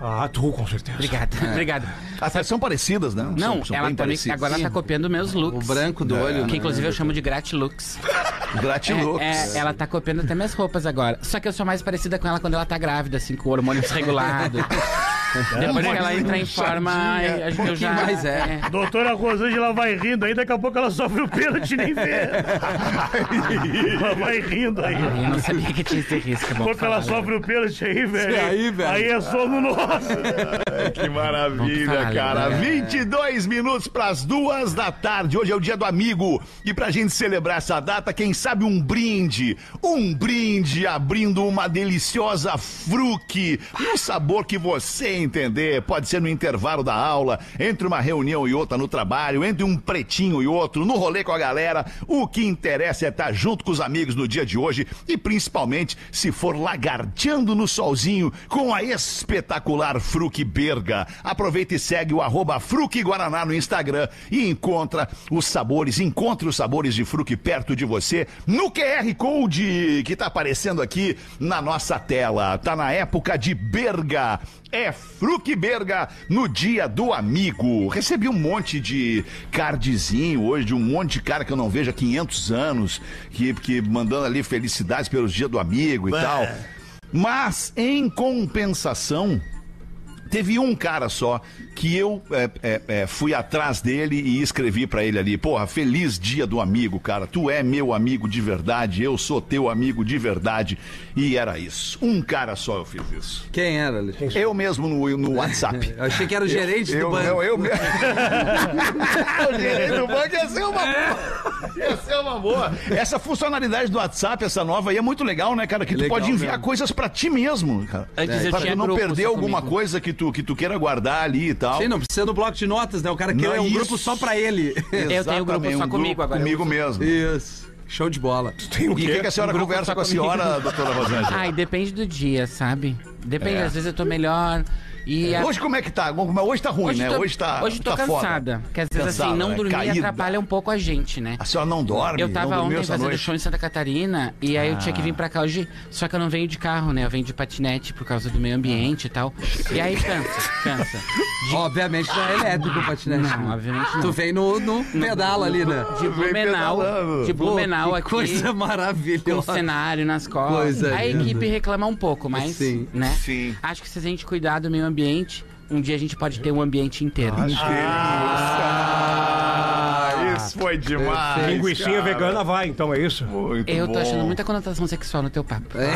Ah, tu, com certeza. Obrigado, obrigado. Até são parecidas, né? Não, são, são ela bem tá me- parecidas. agora ela tá copiando meus looks. O branco do olho, Que né? inclusive eu chamo de gratilux. Gratilux. É, é, ela tá copiando até minhas roupas agora. Só que eu sou mais parecida com ela quando ela tá grávida, assim, com o hormônio desregulado. Depois que ela entra em forma, Inchadinha. acho que eu já. mais é. Doutora Rosângela vai rindo aí, daqui a pouco ela sofre o pênalti nem vê. ela vai rindo aí. Eu não sabia que tinha esse risco. Daqui a pouco ela sofre o pênalti aí, velho. aí, velho. Aí é sono nosso. Que maravilha, cara. né? 22 minutos pras duas da tarde. Hoje é o dia do amigo. E pra gente celebrar essa data, quem sabe um brinde. Um brinde abrindo uma deliciosa fruque. Um sabor que você entender. Pode ser no intervalo da aula, entre uma reunião e outra no trabalho, entre um pretinho e outro, no rolê com a galera. O que interessa é estar junto com os amigos no dia de hoje e principalmente se for lagarteando no solzinho com a espetacular Fruque Berga. Aproveita e segue o arroba Fruque Guaraná no Instagram e encontra os sabores, encontre os sabores de Fruque perto de você no QR Code que tá aparecendo aqui na nossa tela. Tá na época de Berga. É Fruque Berga no dia do amigo. Recebi um monte de cardzinho hoje, de um monte de cara que eu não vejo há 500 anos, que, que mandando ali felicidades pelos dia do amigo e tal. Mas, em compensação, teve um cara só que eu é, é, é, fui atrás dele e escrevi pra ele ali, porra, feliz dia do amigo, cara. Tu é meu amigo de verdade, eu sou teu amigo de verdade. E era isso. Um cara só eu fiz isso. Quem era, Alexandre? Eu mesmo no, no WhatsApp. Eu achei que era o gerente Eu, do banco. eu, eu, me- o gerente do banco ia ser uma boa. Ia ser uma boa. Essa funcionalidade do WhatsApp, essa nova aí, é muito legal, né, cara? Que tu Legal pode enviar mesmo. coisas pra ti mesmo, cara. Antes eu Pra tinha tu não perder alguma comigo. coisa que tu, que tu queira guardar ali e tal. Sim, não precisa do bloco de notas, né? O cara quer Não, um isso. grupo só pra ele. Eu tenho um grupo só um comigo agora. Comigo mesmo. Isso. Show de bola. E o que, que a senhora Um conversa com a senhora, doutora Rosângela? Ai, depende do dia, sabe? Depende, É. às vezes eu tô melhor. E a- Hoje como é que tá? Hoje tá ruim, né? tô, hoje tá hoje tô tá foda. cansada. Porque às vezes Cansada, assim, não né? dormir Caída. atrapalha um pouco a gente, né? A senhora não dorme? Eu tava ontem fazendo noite? show em Santa Catarina e aí eu tinha Ah. que vir pra cá hoje, só que eu não venho de carro, né? Eu venho de patinete por causa do meio ambiente e tal. E aí cansa, cansa. Obviamente não é elétrico o patinete. Não, obviamente não. Tu vem no, no pedala ali, né? De Blumenau, de Blumenau aqui. coisa Com maravilhosa. cenário nas costas. Coisa a linda. equipe reclama um pouco, mas, Sim. né? Sim. Acho que se a gente cuidar do meio ambiente, um dia a gente pode ter um ambiente inteiro. Ah, isso foi demais. Linguicinha cara. vegana vai, então é isso? Muito Eu tô bom. achando muita conotação sexual no teu papo. É,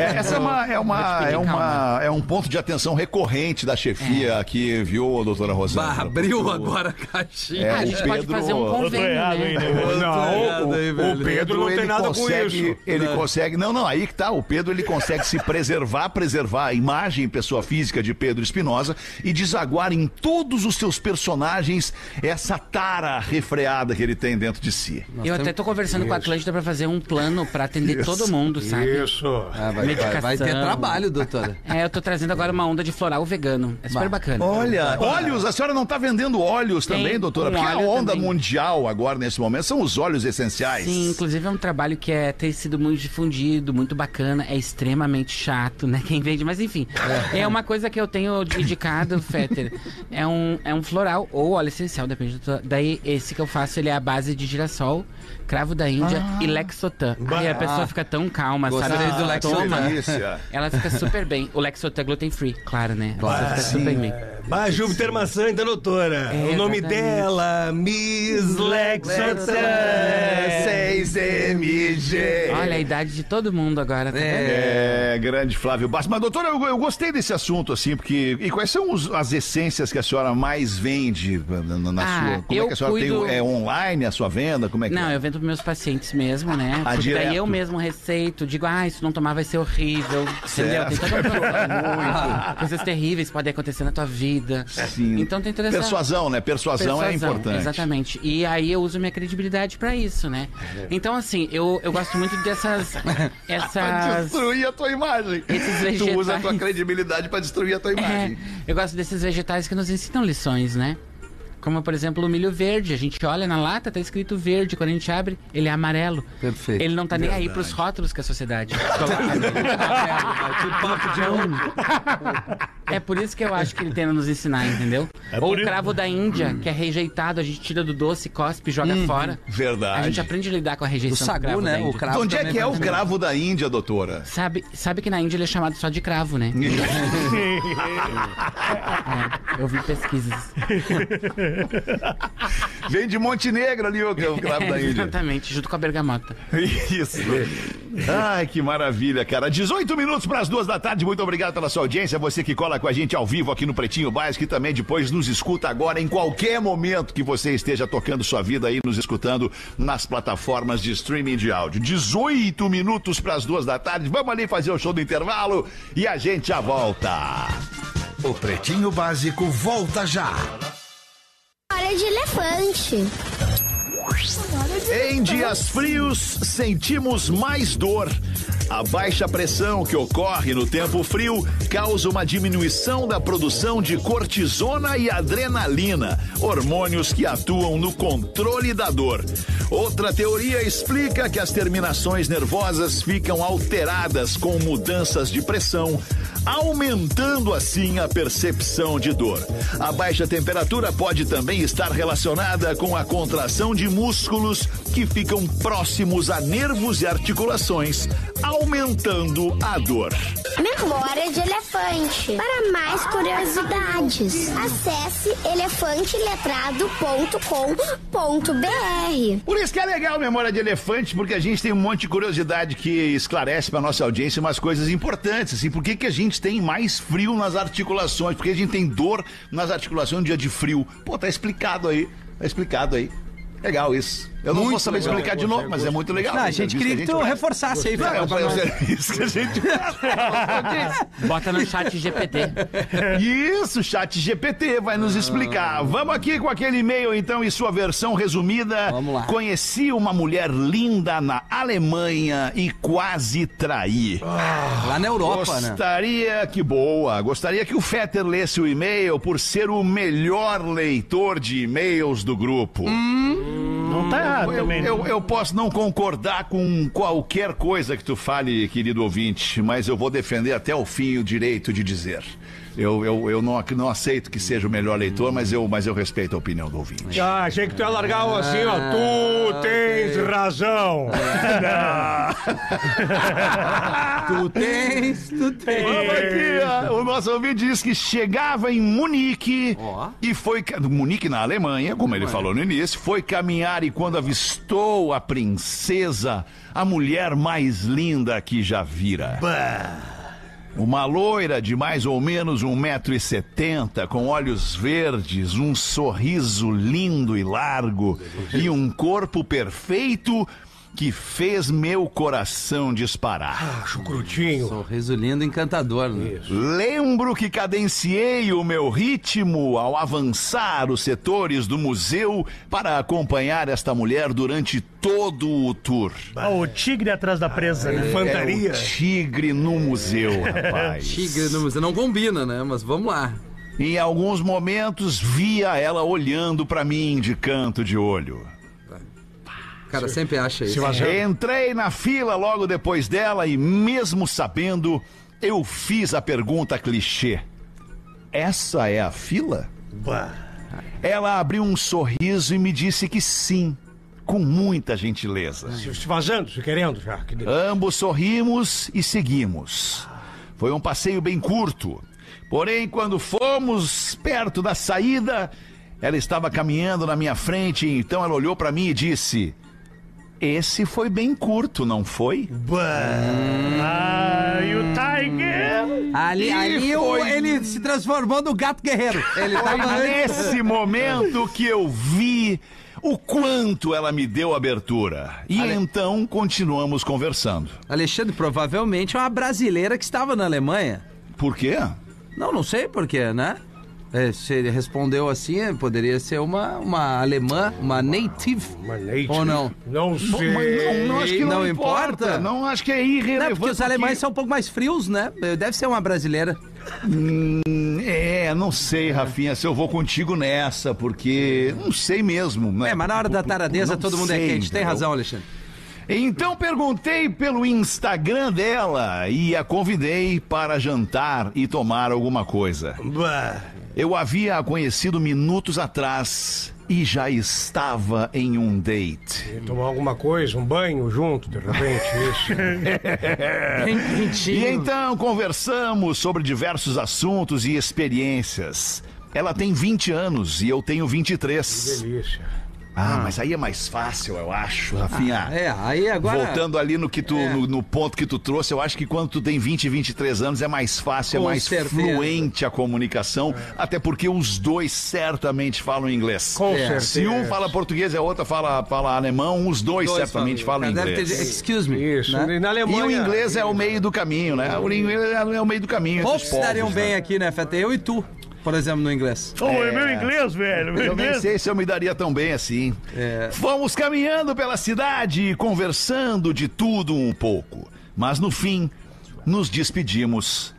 essa é uma, é uma, é uma, é um ponto de atenção recorrente da chefia aqui, viu, doutora Rosana? Bah, abriu agora a caixinha. É, Ah, a o gente pode Pedro- fazer um convênio, errado né? né? Não, o, aí, o. Pedro não ele tem nada com consegue, isso. Ele consegue. Não, não, aí que tá. O Pedro ele consegue se preservar, preservar a imagem, pessoa física de Pedro Espinosa e desaguar em todos os seus personagens essa tara refreada que ele tem dentro de si. Eu até tô conversando com a Atlântida pra fazer um plano pra atender todo mundo, sabe? Isso. Ah, vai, vai, vai ter Medicação. trabalho, doutora. É, eu tô trazendo agora uma onda de floral vegano. É super bacana. Olha, óleos, a senhora não está vendendo óleos Tem também, doutora? um Porque a onda também. mundial agora, nesse momento, são os óleos essenciais. Sim, inclusive é um trabalho que é ter sido muito difundido, muito bacana, é extremamente chato, né? Quem vende, mas enfim. É uma coisa que eu tenho indicado, Fetter. É um, é um floral ou óleo essencial, depende do. Daí, esse que eu faço, ele é a base de girassol, cravo da Índia e Lexotan. Aí a pessoa fica tão calma, Gostei sabe? do Lexotan. Delícia. Ela fica super bem. O Lexotan é gluten free, claro, né? A pessoa fica super bem. Bah, Júpiter Maçã da doutora. É, o nome dela, Miss Lexatan. 6MG. Olha a idade de todo mundo agora, tá vendo? É, grande Flávio Bastos. Mas, doutora, eu, eu gostei desse assunto, assim, porque. E quais são os- as essências que a senhora mais vende na, na Ah, sua. Como é eu que a senhora cuido- tem? É online a sua venda? Como é que Não, é? eu vendo pros meus pacientes mesmo, né? Ah, Porque direto. daí eu mesmo receito, digo, ah, se não tomar vai ser horrível. Entendeu? Tem toda uma Coisas terríveis podem acontecer na tua vida. Sim. Então tem toda essa. Persuasão, né? Persuasão, é Persuasão, importante. Exatamente. E aí eu uso minha credibilidade pra isso, né? Então, assim, eu, eu gosto muito dessas. Pra Essas. destruir a tua imagem. Esses Tu usa a tua vegetais. credibilidade pra destruir a tua É, imagem. eu gosto desses vegetais que nos ensinam lições, né? Como, por exemplo, o milho verde. A gente olha na lata, tá escrito verde. Quando a gente abre, ele é amarelo. Perfeito. Ele não tá nem aí pros rótulos que a sociedade coloca nele. É por isso que eu acho que ele tenta nos ensinar, entendeu? Ou por o cravo da Índia, que é rejeitado, a gente tira do doce, cospe, joga fora. Verdade. A gente aprende a lidar com a O rejeição do sagu, cravo da né? O Índia. cravo Onde é que é o cravo da Índia, doutora? Sabe, sabe que na Índia ele é chamado só de cravo, né? É, eu vi pesquisas. Vem de Montenegro ali o, o cravo da É, Índia. exatamente, junto com a bergamota. Isso. Ai, que maravilha, cara. 18 minutos para as duas da tarde. Muito obrigado pela sua audiência. Você que cola com a gente ao vivo aqui no Pretinho Básico e também depois nos escuta agora em qualquer momento que você esteja tocando sua vida aí, nos escutando nas plataformas de streaming de áudio. 18 minutos para as duas da tarde. Vamos ali fazer o show do intervalo e a gente já volta. O Pretinho Básico volta já. Hora de elefante. Em dias frios, sentimos mais dor. A baixa pressão que ocorre no tempo frio causa uma diminuição da produção de cortisona e adrenalina, hormônios que atuam no controle da dor. Outra teoria explica que as terminações nervosas ficam alteradas com mudanças de pressão, aumentando assim a percepção de dor. A baixa temperatura pode também estar relacionada com a contração de músculos que ficam próximos a nervos e articulações, aumentando a dor. Memória de elefante. Para mais curiosidades, acesse elefanteletrado.com.br. Por isso que é legal a memória de elefante, porque a gente tem um monte de curiosidade que esclarece pra nossa audiência umas coisas importantes, assim, por que que a gente tem mais frio nas articulações, por que a gente tem dor nas articulações no dia de frio. Pô, tá explicado aí, tá explicado aí. Legal isso. Eu não vou saber explicar de novo, mas é muito legal. Não, a gente queria que tu faz. reforçasse aí, Não, é pra- é isso que a gente Bota no chat GPT. Isso, chat GPT vai nos explicar. Vamos aqui com aquele e-mail então e sua versão resumida. Vamos lá. Conheci uma mulher linda na Alemanha e quase traí. Lá na Europa, né? Gostaria que boa, gostaria que o Fetter lesse o e-mail por ser o melhor leitor de e-mails do grupo. Não tá errado Eu, também. eu- eu posso não concordar com qualquer coisa que tu fale, querido ouvinte, mas eu vou defender até o fim o direito de dizer. Eu, eu, eu não, não aceito que seja o melhor leitor, mas eu, mas eu respeito a opinião do ouvinte. Ah, achei que tu ia largar o assim, ó. Tu tens razão. Tu tens, tu tens. Vamos aqui, ó. o nosso ouvinte diz que chegava em Munique Ó. e foi. ca- Munique na Alemanha, como ele falou no início, foi caminhar e quando avistou a princesa, a mulher mais linda que já vira. Uma loira de mais ou menos 1,70m, com olhos verdes, um sorriso lindo e largo e um corpo perfeito que fez meu coração disparar. Chucrutinho. Sorriso lindo, encantador, né? Lembro que cadenciei o meu ritmo ao avançar os setores do museu para acompanhar esta mulher durante todo o tour. Ah, o tigre atrás da presa, né? Fantaria. É o tigre no museu, rapaz. Tigre no museu. Não combina, né? Mas vamos lá. Em alguns momentos via ela olhando para mim de canto de olho. O cara sempre acha isso. Entrei na fila logo depois dela e, mesmo sabendo, eu fiz a pergunta clichê: Essa é a fila? Bah. Ela abriu um sorriso e me disse que sim, com muita gentileza. Se se vazando, se querendo já. Que. Ambos sorrimos e seguimos. Foi um passeio bem curto. Porém, quando fomos perto da saída, ela estava caminhando na minha frente, então ela olhou pra mim e disse: Esse foi bem curto, não foi? Ah, e o Tiger? Ali, ali o- foi- ele se transformou no gato guerreiro. Ele Foi tava nesse momento que eu vi o quanto ela me deu abertura. E então continuamos conversando. Alexandre, provavelmente é uma brasileira que estava na Alemanha. Por quê? Não, não sei porquê, né? É, se ele respondeu assim, é, poderia ser uma, uma alemã, uma native. Uma native. Ou não? Não sei. Mas não, não acho que não, Não importa. importa? Não acho que é irrelevante. Não, porque os alemães são um pouco mais frios, né? Deve ser uma brasileira. É, não sei, Rafinha, se eu vou contigo nessa, porque não sei mesmo. Né? É, mas na hora da taradeza Não todo mundo é sei, quente. Tem razão, Alexandre. Então perguntei pelo Instagram dela e a convidei para jantar e tomar alguma coisa. Bah. Eu havia a conhecido minutos atrás e já estava em um date. E Tomar alguma coisa, um banho junto, de repente, isso. E então conversamos sobre diversos assuntos e experiências. Ela tem 20 anos e eu tenho 23. Delícia. Ah, mas aí é mais fácil, eu acho, Rafinha. É, aí agora. Voltando ali no que tu É. no, no ponto que tu trouxe, eu acho que quando tu tem 20 e 23 anos é mais fácil, Com é mais certeza. fluente a comunicação, até porque os dois certamente falam inglês. Com É. certeza. Se um fala português e a outra fala, fala alemão, os dois, Dois certamente falam deve inglês. ter- excuse me. Isso. né? E na E Alemanha. o inglês é o meio do caminho, né? O inglês é o meio do caminho. Poucos estariam né? bem aqui, né, Feta? Eu e tu, por exemplo, no inglês. Ô, é meu inglês, velho. Meu Eu nem inglês. sei se eu me daria tão bem assim. É. Fomos caminhando pela cidade, conversando de tudo um pouco. Mas no fim, nos despedimos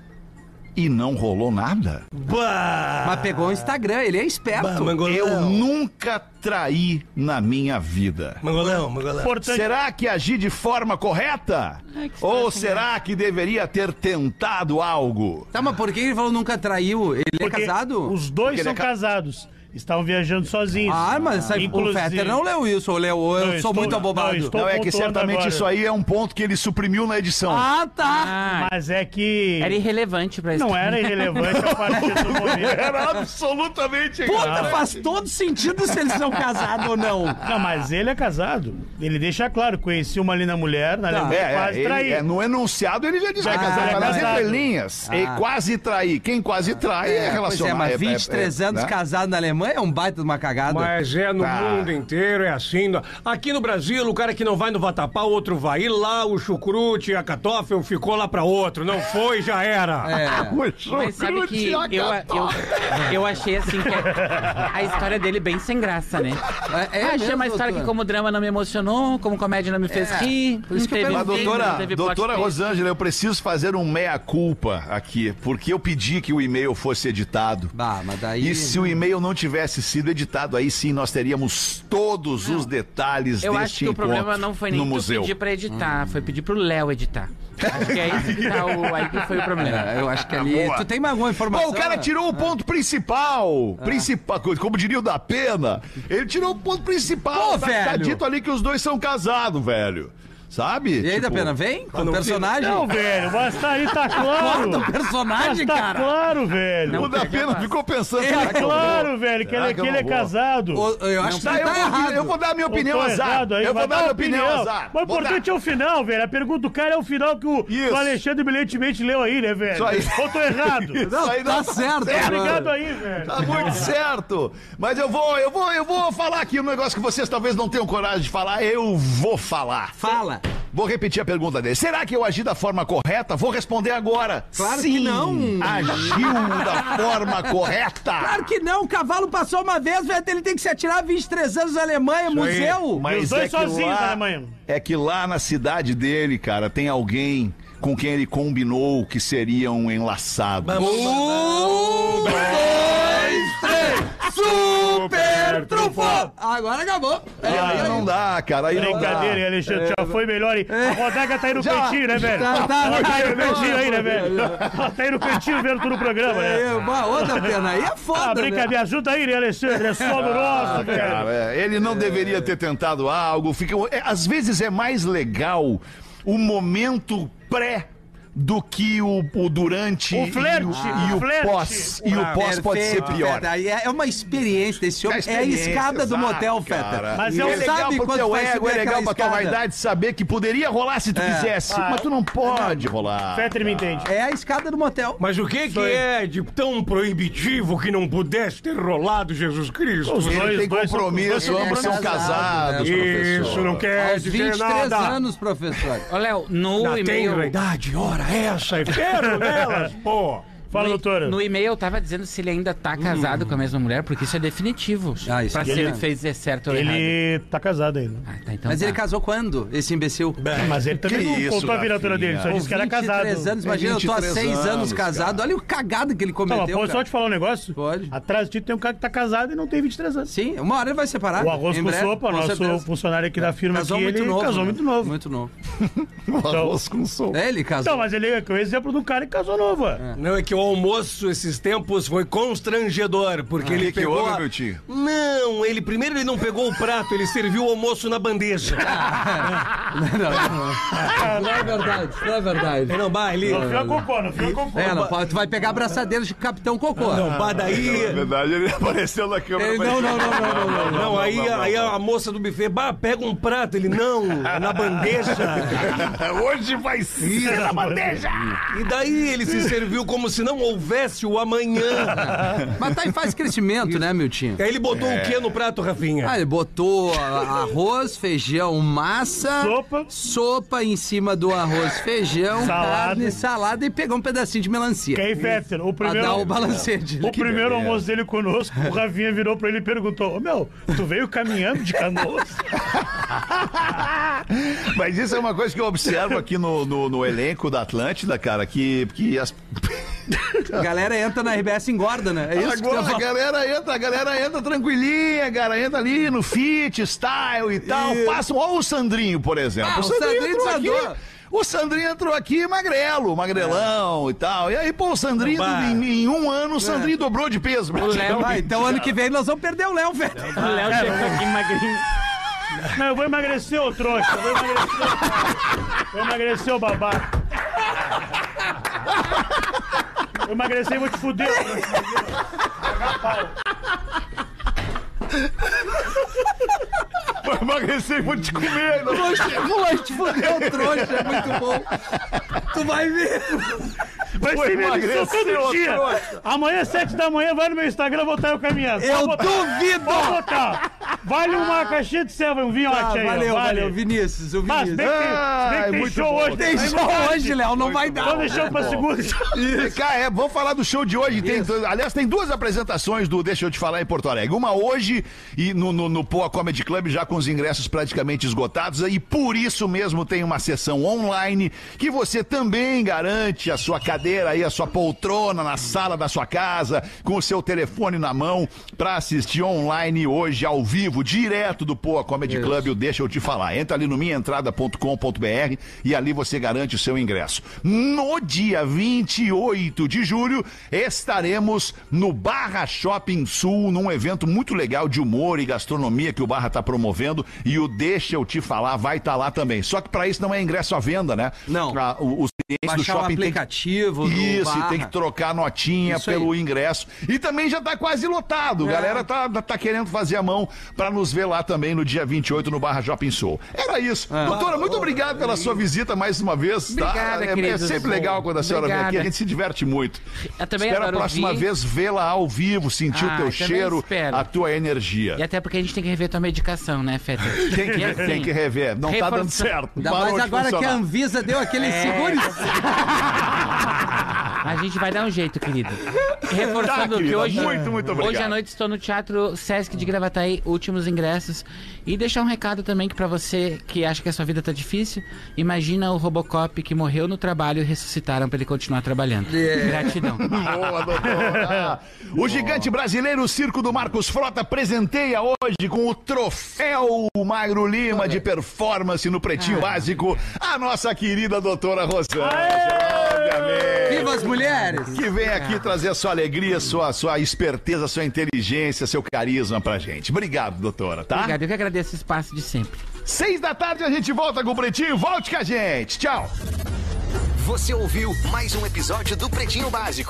e não rolou nada. Bah. Mas pegou o Instagram, ele é esperto. Bah. Eu nunca traí na minha vida. Mangolão, mangolão. Importante. Será que agi de forma correta? Ai, Ou será que deveria ter tentado algo? Tá, mas por que ele falou nunca traiu? Ele é Porque casado? Os dois Porque ele são é ca- casados. Estavam viajando sozinhos. Ah, mas sabe, o Inclusive- Fetter não leu isso, ou leu, ou eu Não, sou estou- muito não, abobado. estou- Não, é que certamente agora. isso aí é um ponto que ele suprimiu na edição. Ah, tá! Ah, Mas é que. era irrelevante pra isso. Não era irrelevante a partir do momento. Era absolutamente Puta, faz todo sentido se eles são casados ou não. Não, mas ele é casado. Ele deixa claro, conheci uma linda mulher na Alemanha, É, quase é, traí. é, no enunciado ele já diz que é Ah, casado, é mas nas entrelinhas, e quase trair. Quem quase trai é, Pois relacionado. é, mas 23 anos né? casado na Alemanha é um baita de uma cagada. Mas é no Tá. mundo inteiro, é assim. Aqui no Brasil, o cara que não vai no Vatapá, o outro vai. E lá o chucrute, a catófel ficou lá pra outro. Não foi, já era. É. Mas sabe que eu, eu, eu achei assim que a, a história dele bem sem graça, né? É, é eu achei mesmo, uma história doutora? que como drama não me emocionou, como comédia não me fez É, rir. por isso que eu teve não doutora, teve doutora. Rosângela, eu preciso fazer um meia-culpa aqui, porque eu pedi que o e-mail fosse editado. Bah, mas daí... E se o e-mail não tivesse sido editado, aí sim nós teríamos todos os detalhes Eu deste acho que o encontro problema não foi nem no tu museu. pedir pra editar, foi pedir pro Léo editar. Acho que é isso que tá o, aí que foi o problema. É, eu acho que ali... Boa. Tu tem alguma informação? Bom, o cara tirou o ponto principal. Ah. Principal, como diria o da pena. Ele tirou o ponto principal. Pô, tá, tá velho. dito ali que os dois são casados, velho. Sabe? E aí, da Tipo, pena, vem? Com o não personagem? Não, velho, mas tá aí, tá claro. Corta o personagem, Mas tá cara. claro, velho. O da pena ficou pensando. Ele- Tá eu claro, velho, que ele, que que eu ele é não casado. O- Eu acho que Tá, ele eu, tá vou, errado. eu vou dar a minha opinião, Eu azar. errado aí, eu vou dar a minha opinião, azar. Mas o importante é o final, velho. A pergunta do cara é o final que o, o Alexandre brilhantemente leu aí, né, velho? Isso aí. Ou tô errado? Não, Isso aí tá não certo. Obrigado mano. aí, velho. Tá muito certo. Mas eu vou, eu vou, eu vou falar aqui um negócio que vocês talvez não tenham coragem de falar. Eu vou falar. Fala. Vou repetir a pergunta dele. Será que eu agi da forma correta? Vou responder agora. Claro Sim, que não. Agiu da forma correta. Claro que não, o cavalo passou uma vez, velho, ele tem que se atirar 23 anos na Alemanha, museu. E os dois é sozinhos lá- na Alemanha. É que lá na cidade dele, cara, tem alguém com quem ele combinou que seriam enlaçados. Um, dois, três, super trufo! Agora acabou. É, Aí aí, não dá, cara. Aí não Brincadeira, hein. Alexandre? Já foi melhor, hein? A Rodaga tá aí no Já. cantinho, né, velho? Tá, tá, Ela tá aí no tá. cantinho aí, né, velho? Ela tá aí no cantinho vendo tudo o programa, né? É, uma outra pena, aí é foda, Ah, né? brincadeira, ajuda aí, né, Alexandre? É só do nosso, velho. Cara, é, ele não deveria ter tentado algo. Fica, é, às vezes é mais legal o momento pré do que o, o durante O flerte, e o, e o o flerte. pós. E o pós pode ser pior. É é uma experiência desse homem. Da É a escada do motel. Feta. Mas E é é legal sabe pro quando teu vai ego, é legal pra tua vaidade saber que poderia rolar se tu É. quisesse, Ah. mas tu não pode rolar. Fetter me entende. É a escada do motel. Mas o que, que é de tão proibitivo que não pudesse ter rolado Jesus Cristo? Os dois- são- compromisso, ambos é são casado, casados, né? professor. Isso não quer dizer 23 nada. anos, professor. Ô, Léo, no Na e-mail. tenra idade, ora essa, é ferro nelas, pô. Fala, no, doutora. No e-mail eu tava dizendo se ele ainda tá casado com a mesma mulher, porque isso é definitivo. Ah, isso pra se ele fez é certo ou errado. Ele tá casado ainda. Ah, tá, então Mas tá. ele casou quando, esse imbecil? Mas ele também Que não contou a viratura dele, só disse que era 23 casado. anos, imagina, eu tô há 23 6 anos, casado. cara. Olha o cagado que ele Não, mas cometeu. pode só cara. te falar um negócio? Pode. Atrás de ti tem um cara que tá casado e não tem 23 anos. Sim, uma hora ele vai separar. O arroz com sopa, nosso certeza. funcionário aqui da firma Casou aqui, muito ele novo. casou né? muito novo. Muito novo. Arroz com sopa. É, ele casou. Então, mas ele é o exemplo do cara que casou novo. Não, é que o almoço esses tempos foi constrangedor, porque ele que que pegou... houve, a- meu tio? Não, ele primeiro ele não pegou o prato, ele serviu o almoço na bandeja. Não, não, não é verdade, não é verdade. É, não, bah, ele... Não fica cocô, não fica cocô. É, não, tu vai pegar a braçadeira de Capitão Cocô. Não, bah, Na daí... verdade, ele apareceu na câmera. Ele- não, não, não, não, não, não. Não, aí, aí a moça do buffet, bah, pega um prato. Ele, não, é na bandeja. Hoje vai ser na bandeja. E daí ele se serviu como se não houvesse o amanhã. Mas tá em fase de crescimento, né, Miltinho? Aí ele botou o que no prato, Rafinha? Ah, ele botou arroz, feijão, massa, Sopa. sopa em cima do arroz, feijão, Salada. carne, salada e pegou um pedacinho de melancia. Que aí, Fetter, o Pra primeiro... dar o balancete. O primeiro almoço dele conosco, o Ravinha virou pra ele e perguntou: Ô meu, tu veio caminhando de canoas? Mas isso é uma coisa que eu observo aqui no, no, no elenco da Atlântida, cara, que, que as... A galera entra na RBS e engorda, né? É isso que Agora você a galera entra, a galera entra tranquilinha, cara, entra ali no fit, style e tal. Passam, ó o Sandrinho, por exemplo. Ah, o Sandrinho desandou. O Sandrinho entrou aqui magrelo, magrelão e tal. E aí, pô, o Sandrinho, em, em um ano, o Sandrinho dobrou de peso. Léo- Ah, então ano que vem nós vamos perder o Léo, velho. O Léo chegou aqui magrinho. Não, eu vou emagrecer, ô trouxa. Eu vou emagrecer. Vou emagrecer, ô babaca. Vou emagrecer e vou te fuder. trouxa. Vou emagrecer e vou te comer. Não. Vou te fuder o trouxa, é muito bom. Tu vai ver. Vai Vou ser medição emagrecer, todo dia. trouxa. Amanhã, sete da manhã, vai no meu Instagram botar eu caminhando. Eu Pode duvido. Pode botar. Vale uma caixinha de selva, um vinho Ah, aí. valeu, vale. valeu, Vinícius, o Mas Vinícius. bem que, se bem que Ai, tem show bom. hoje. Tem show hoje, Léo, não vai dar. Vamos deixar pra segunda. Cá, é, vamos falar do show de hoje. Tem, aliás, tem duas apresentações do Deixa Eu Te Falar em Porto Alegre. Uma hoje e no, no, no Poa Comedy Club, já com os ingressos praticamente esgotados. E por isso mesmo tem uma sessão online que você também garante a sua cadeira aí, a sua poltrona na sala da sua casa, com o seu telefone na mão, pra assistir online hoje, ao vivo, direto do Poa Comedy Club, o Deixa Eu Te Falar. Entra ali no minhaentrada.com.br e ali você garante o seu ingresso. No dia 28 de julho, estaremos no Barra Shopping Sul, num evento muito legal de humor e gastronomia que o Barra está promovendo. E o Deixa Eu Te Falar vai estar lá também. Só que para isso não é ingresso à venda, né? Não. Ah, o- os clientes do Baixar o shopping tem que aplicativo do isso, Barra. tem que trocar notinha Isso aí. pelo ingresso. E também já tá quase lotado. A É. galera tá, tá querendo fazer a mão pra nos ver lá também no dia 28 no Barra Shopping Sul. Era isso. É. Doutora, muito obrigado pela sua visita mais uma vez. tá? Obrigada, é, é queridos. sempre legal quando a senhora vem aqui. Obrigada. A gente se diverte muito. Eu também Espero a próxima ouvir. vez vê-la ao vivo, sentir Ah, o teu cheiro, espero. a tua energia. E até porque a gente tem que rever tua medicação, né, Feta? Tem que, E assim, tem que rever. Não tá dando certo. Ainda Parou mais agora que a. Anvisa deu aquele É. seguro. A gente vai dar um jeito, querido. Reforçando Tá, que querida, hoje, muito, muito obrigado. hoje à noite estou no Teatro Sesc de Gravataí, últimos ingressos. E deixar um recado também que pra você que acha que a sua vida tá difícil, imagina o Robocop que morreu no trabalho e ressuscitaram pra ele continuar trabalhando. Gratidão. Boa, doutora. O gigante brasileiro Circo do Marcos Frota presenteia hoje com o troféu Magro Lima de performance no Pretinho Básico a nossa querida doutora Rosângela, obviamente. Viva as mulheres! Que vem aqui trazer a sua alegria, sua, sua esperteza, sua inteligência, seu carisma pra gente. Obrigado, doutora, tá? Obrigado, eu que agradeço o espaço de sempre. Seis da tarde a gente volta com o Pretinho. Volte com a gente. Tchau. Você ouviu mais um episódio do Pretinho Básico.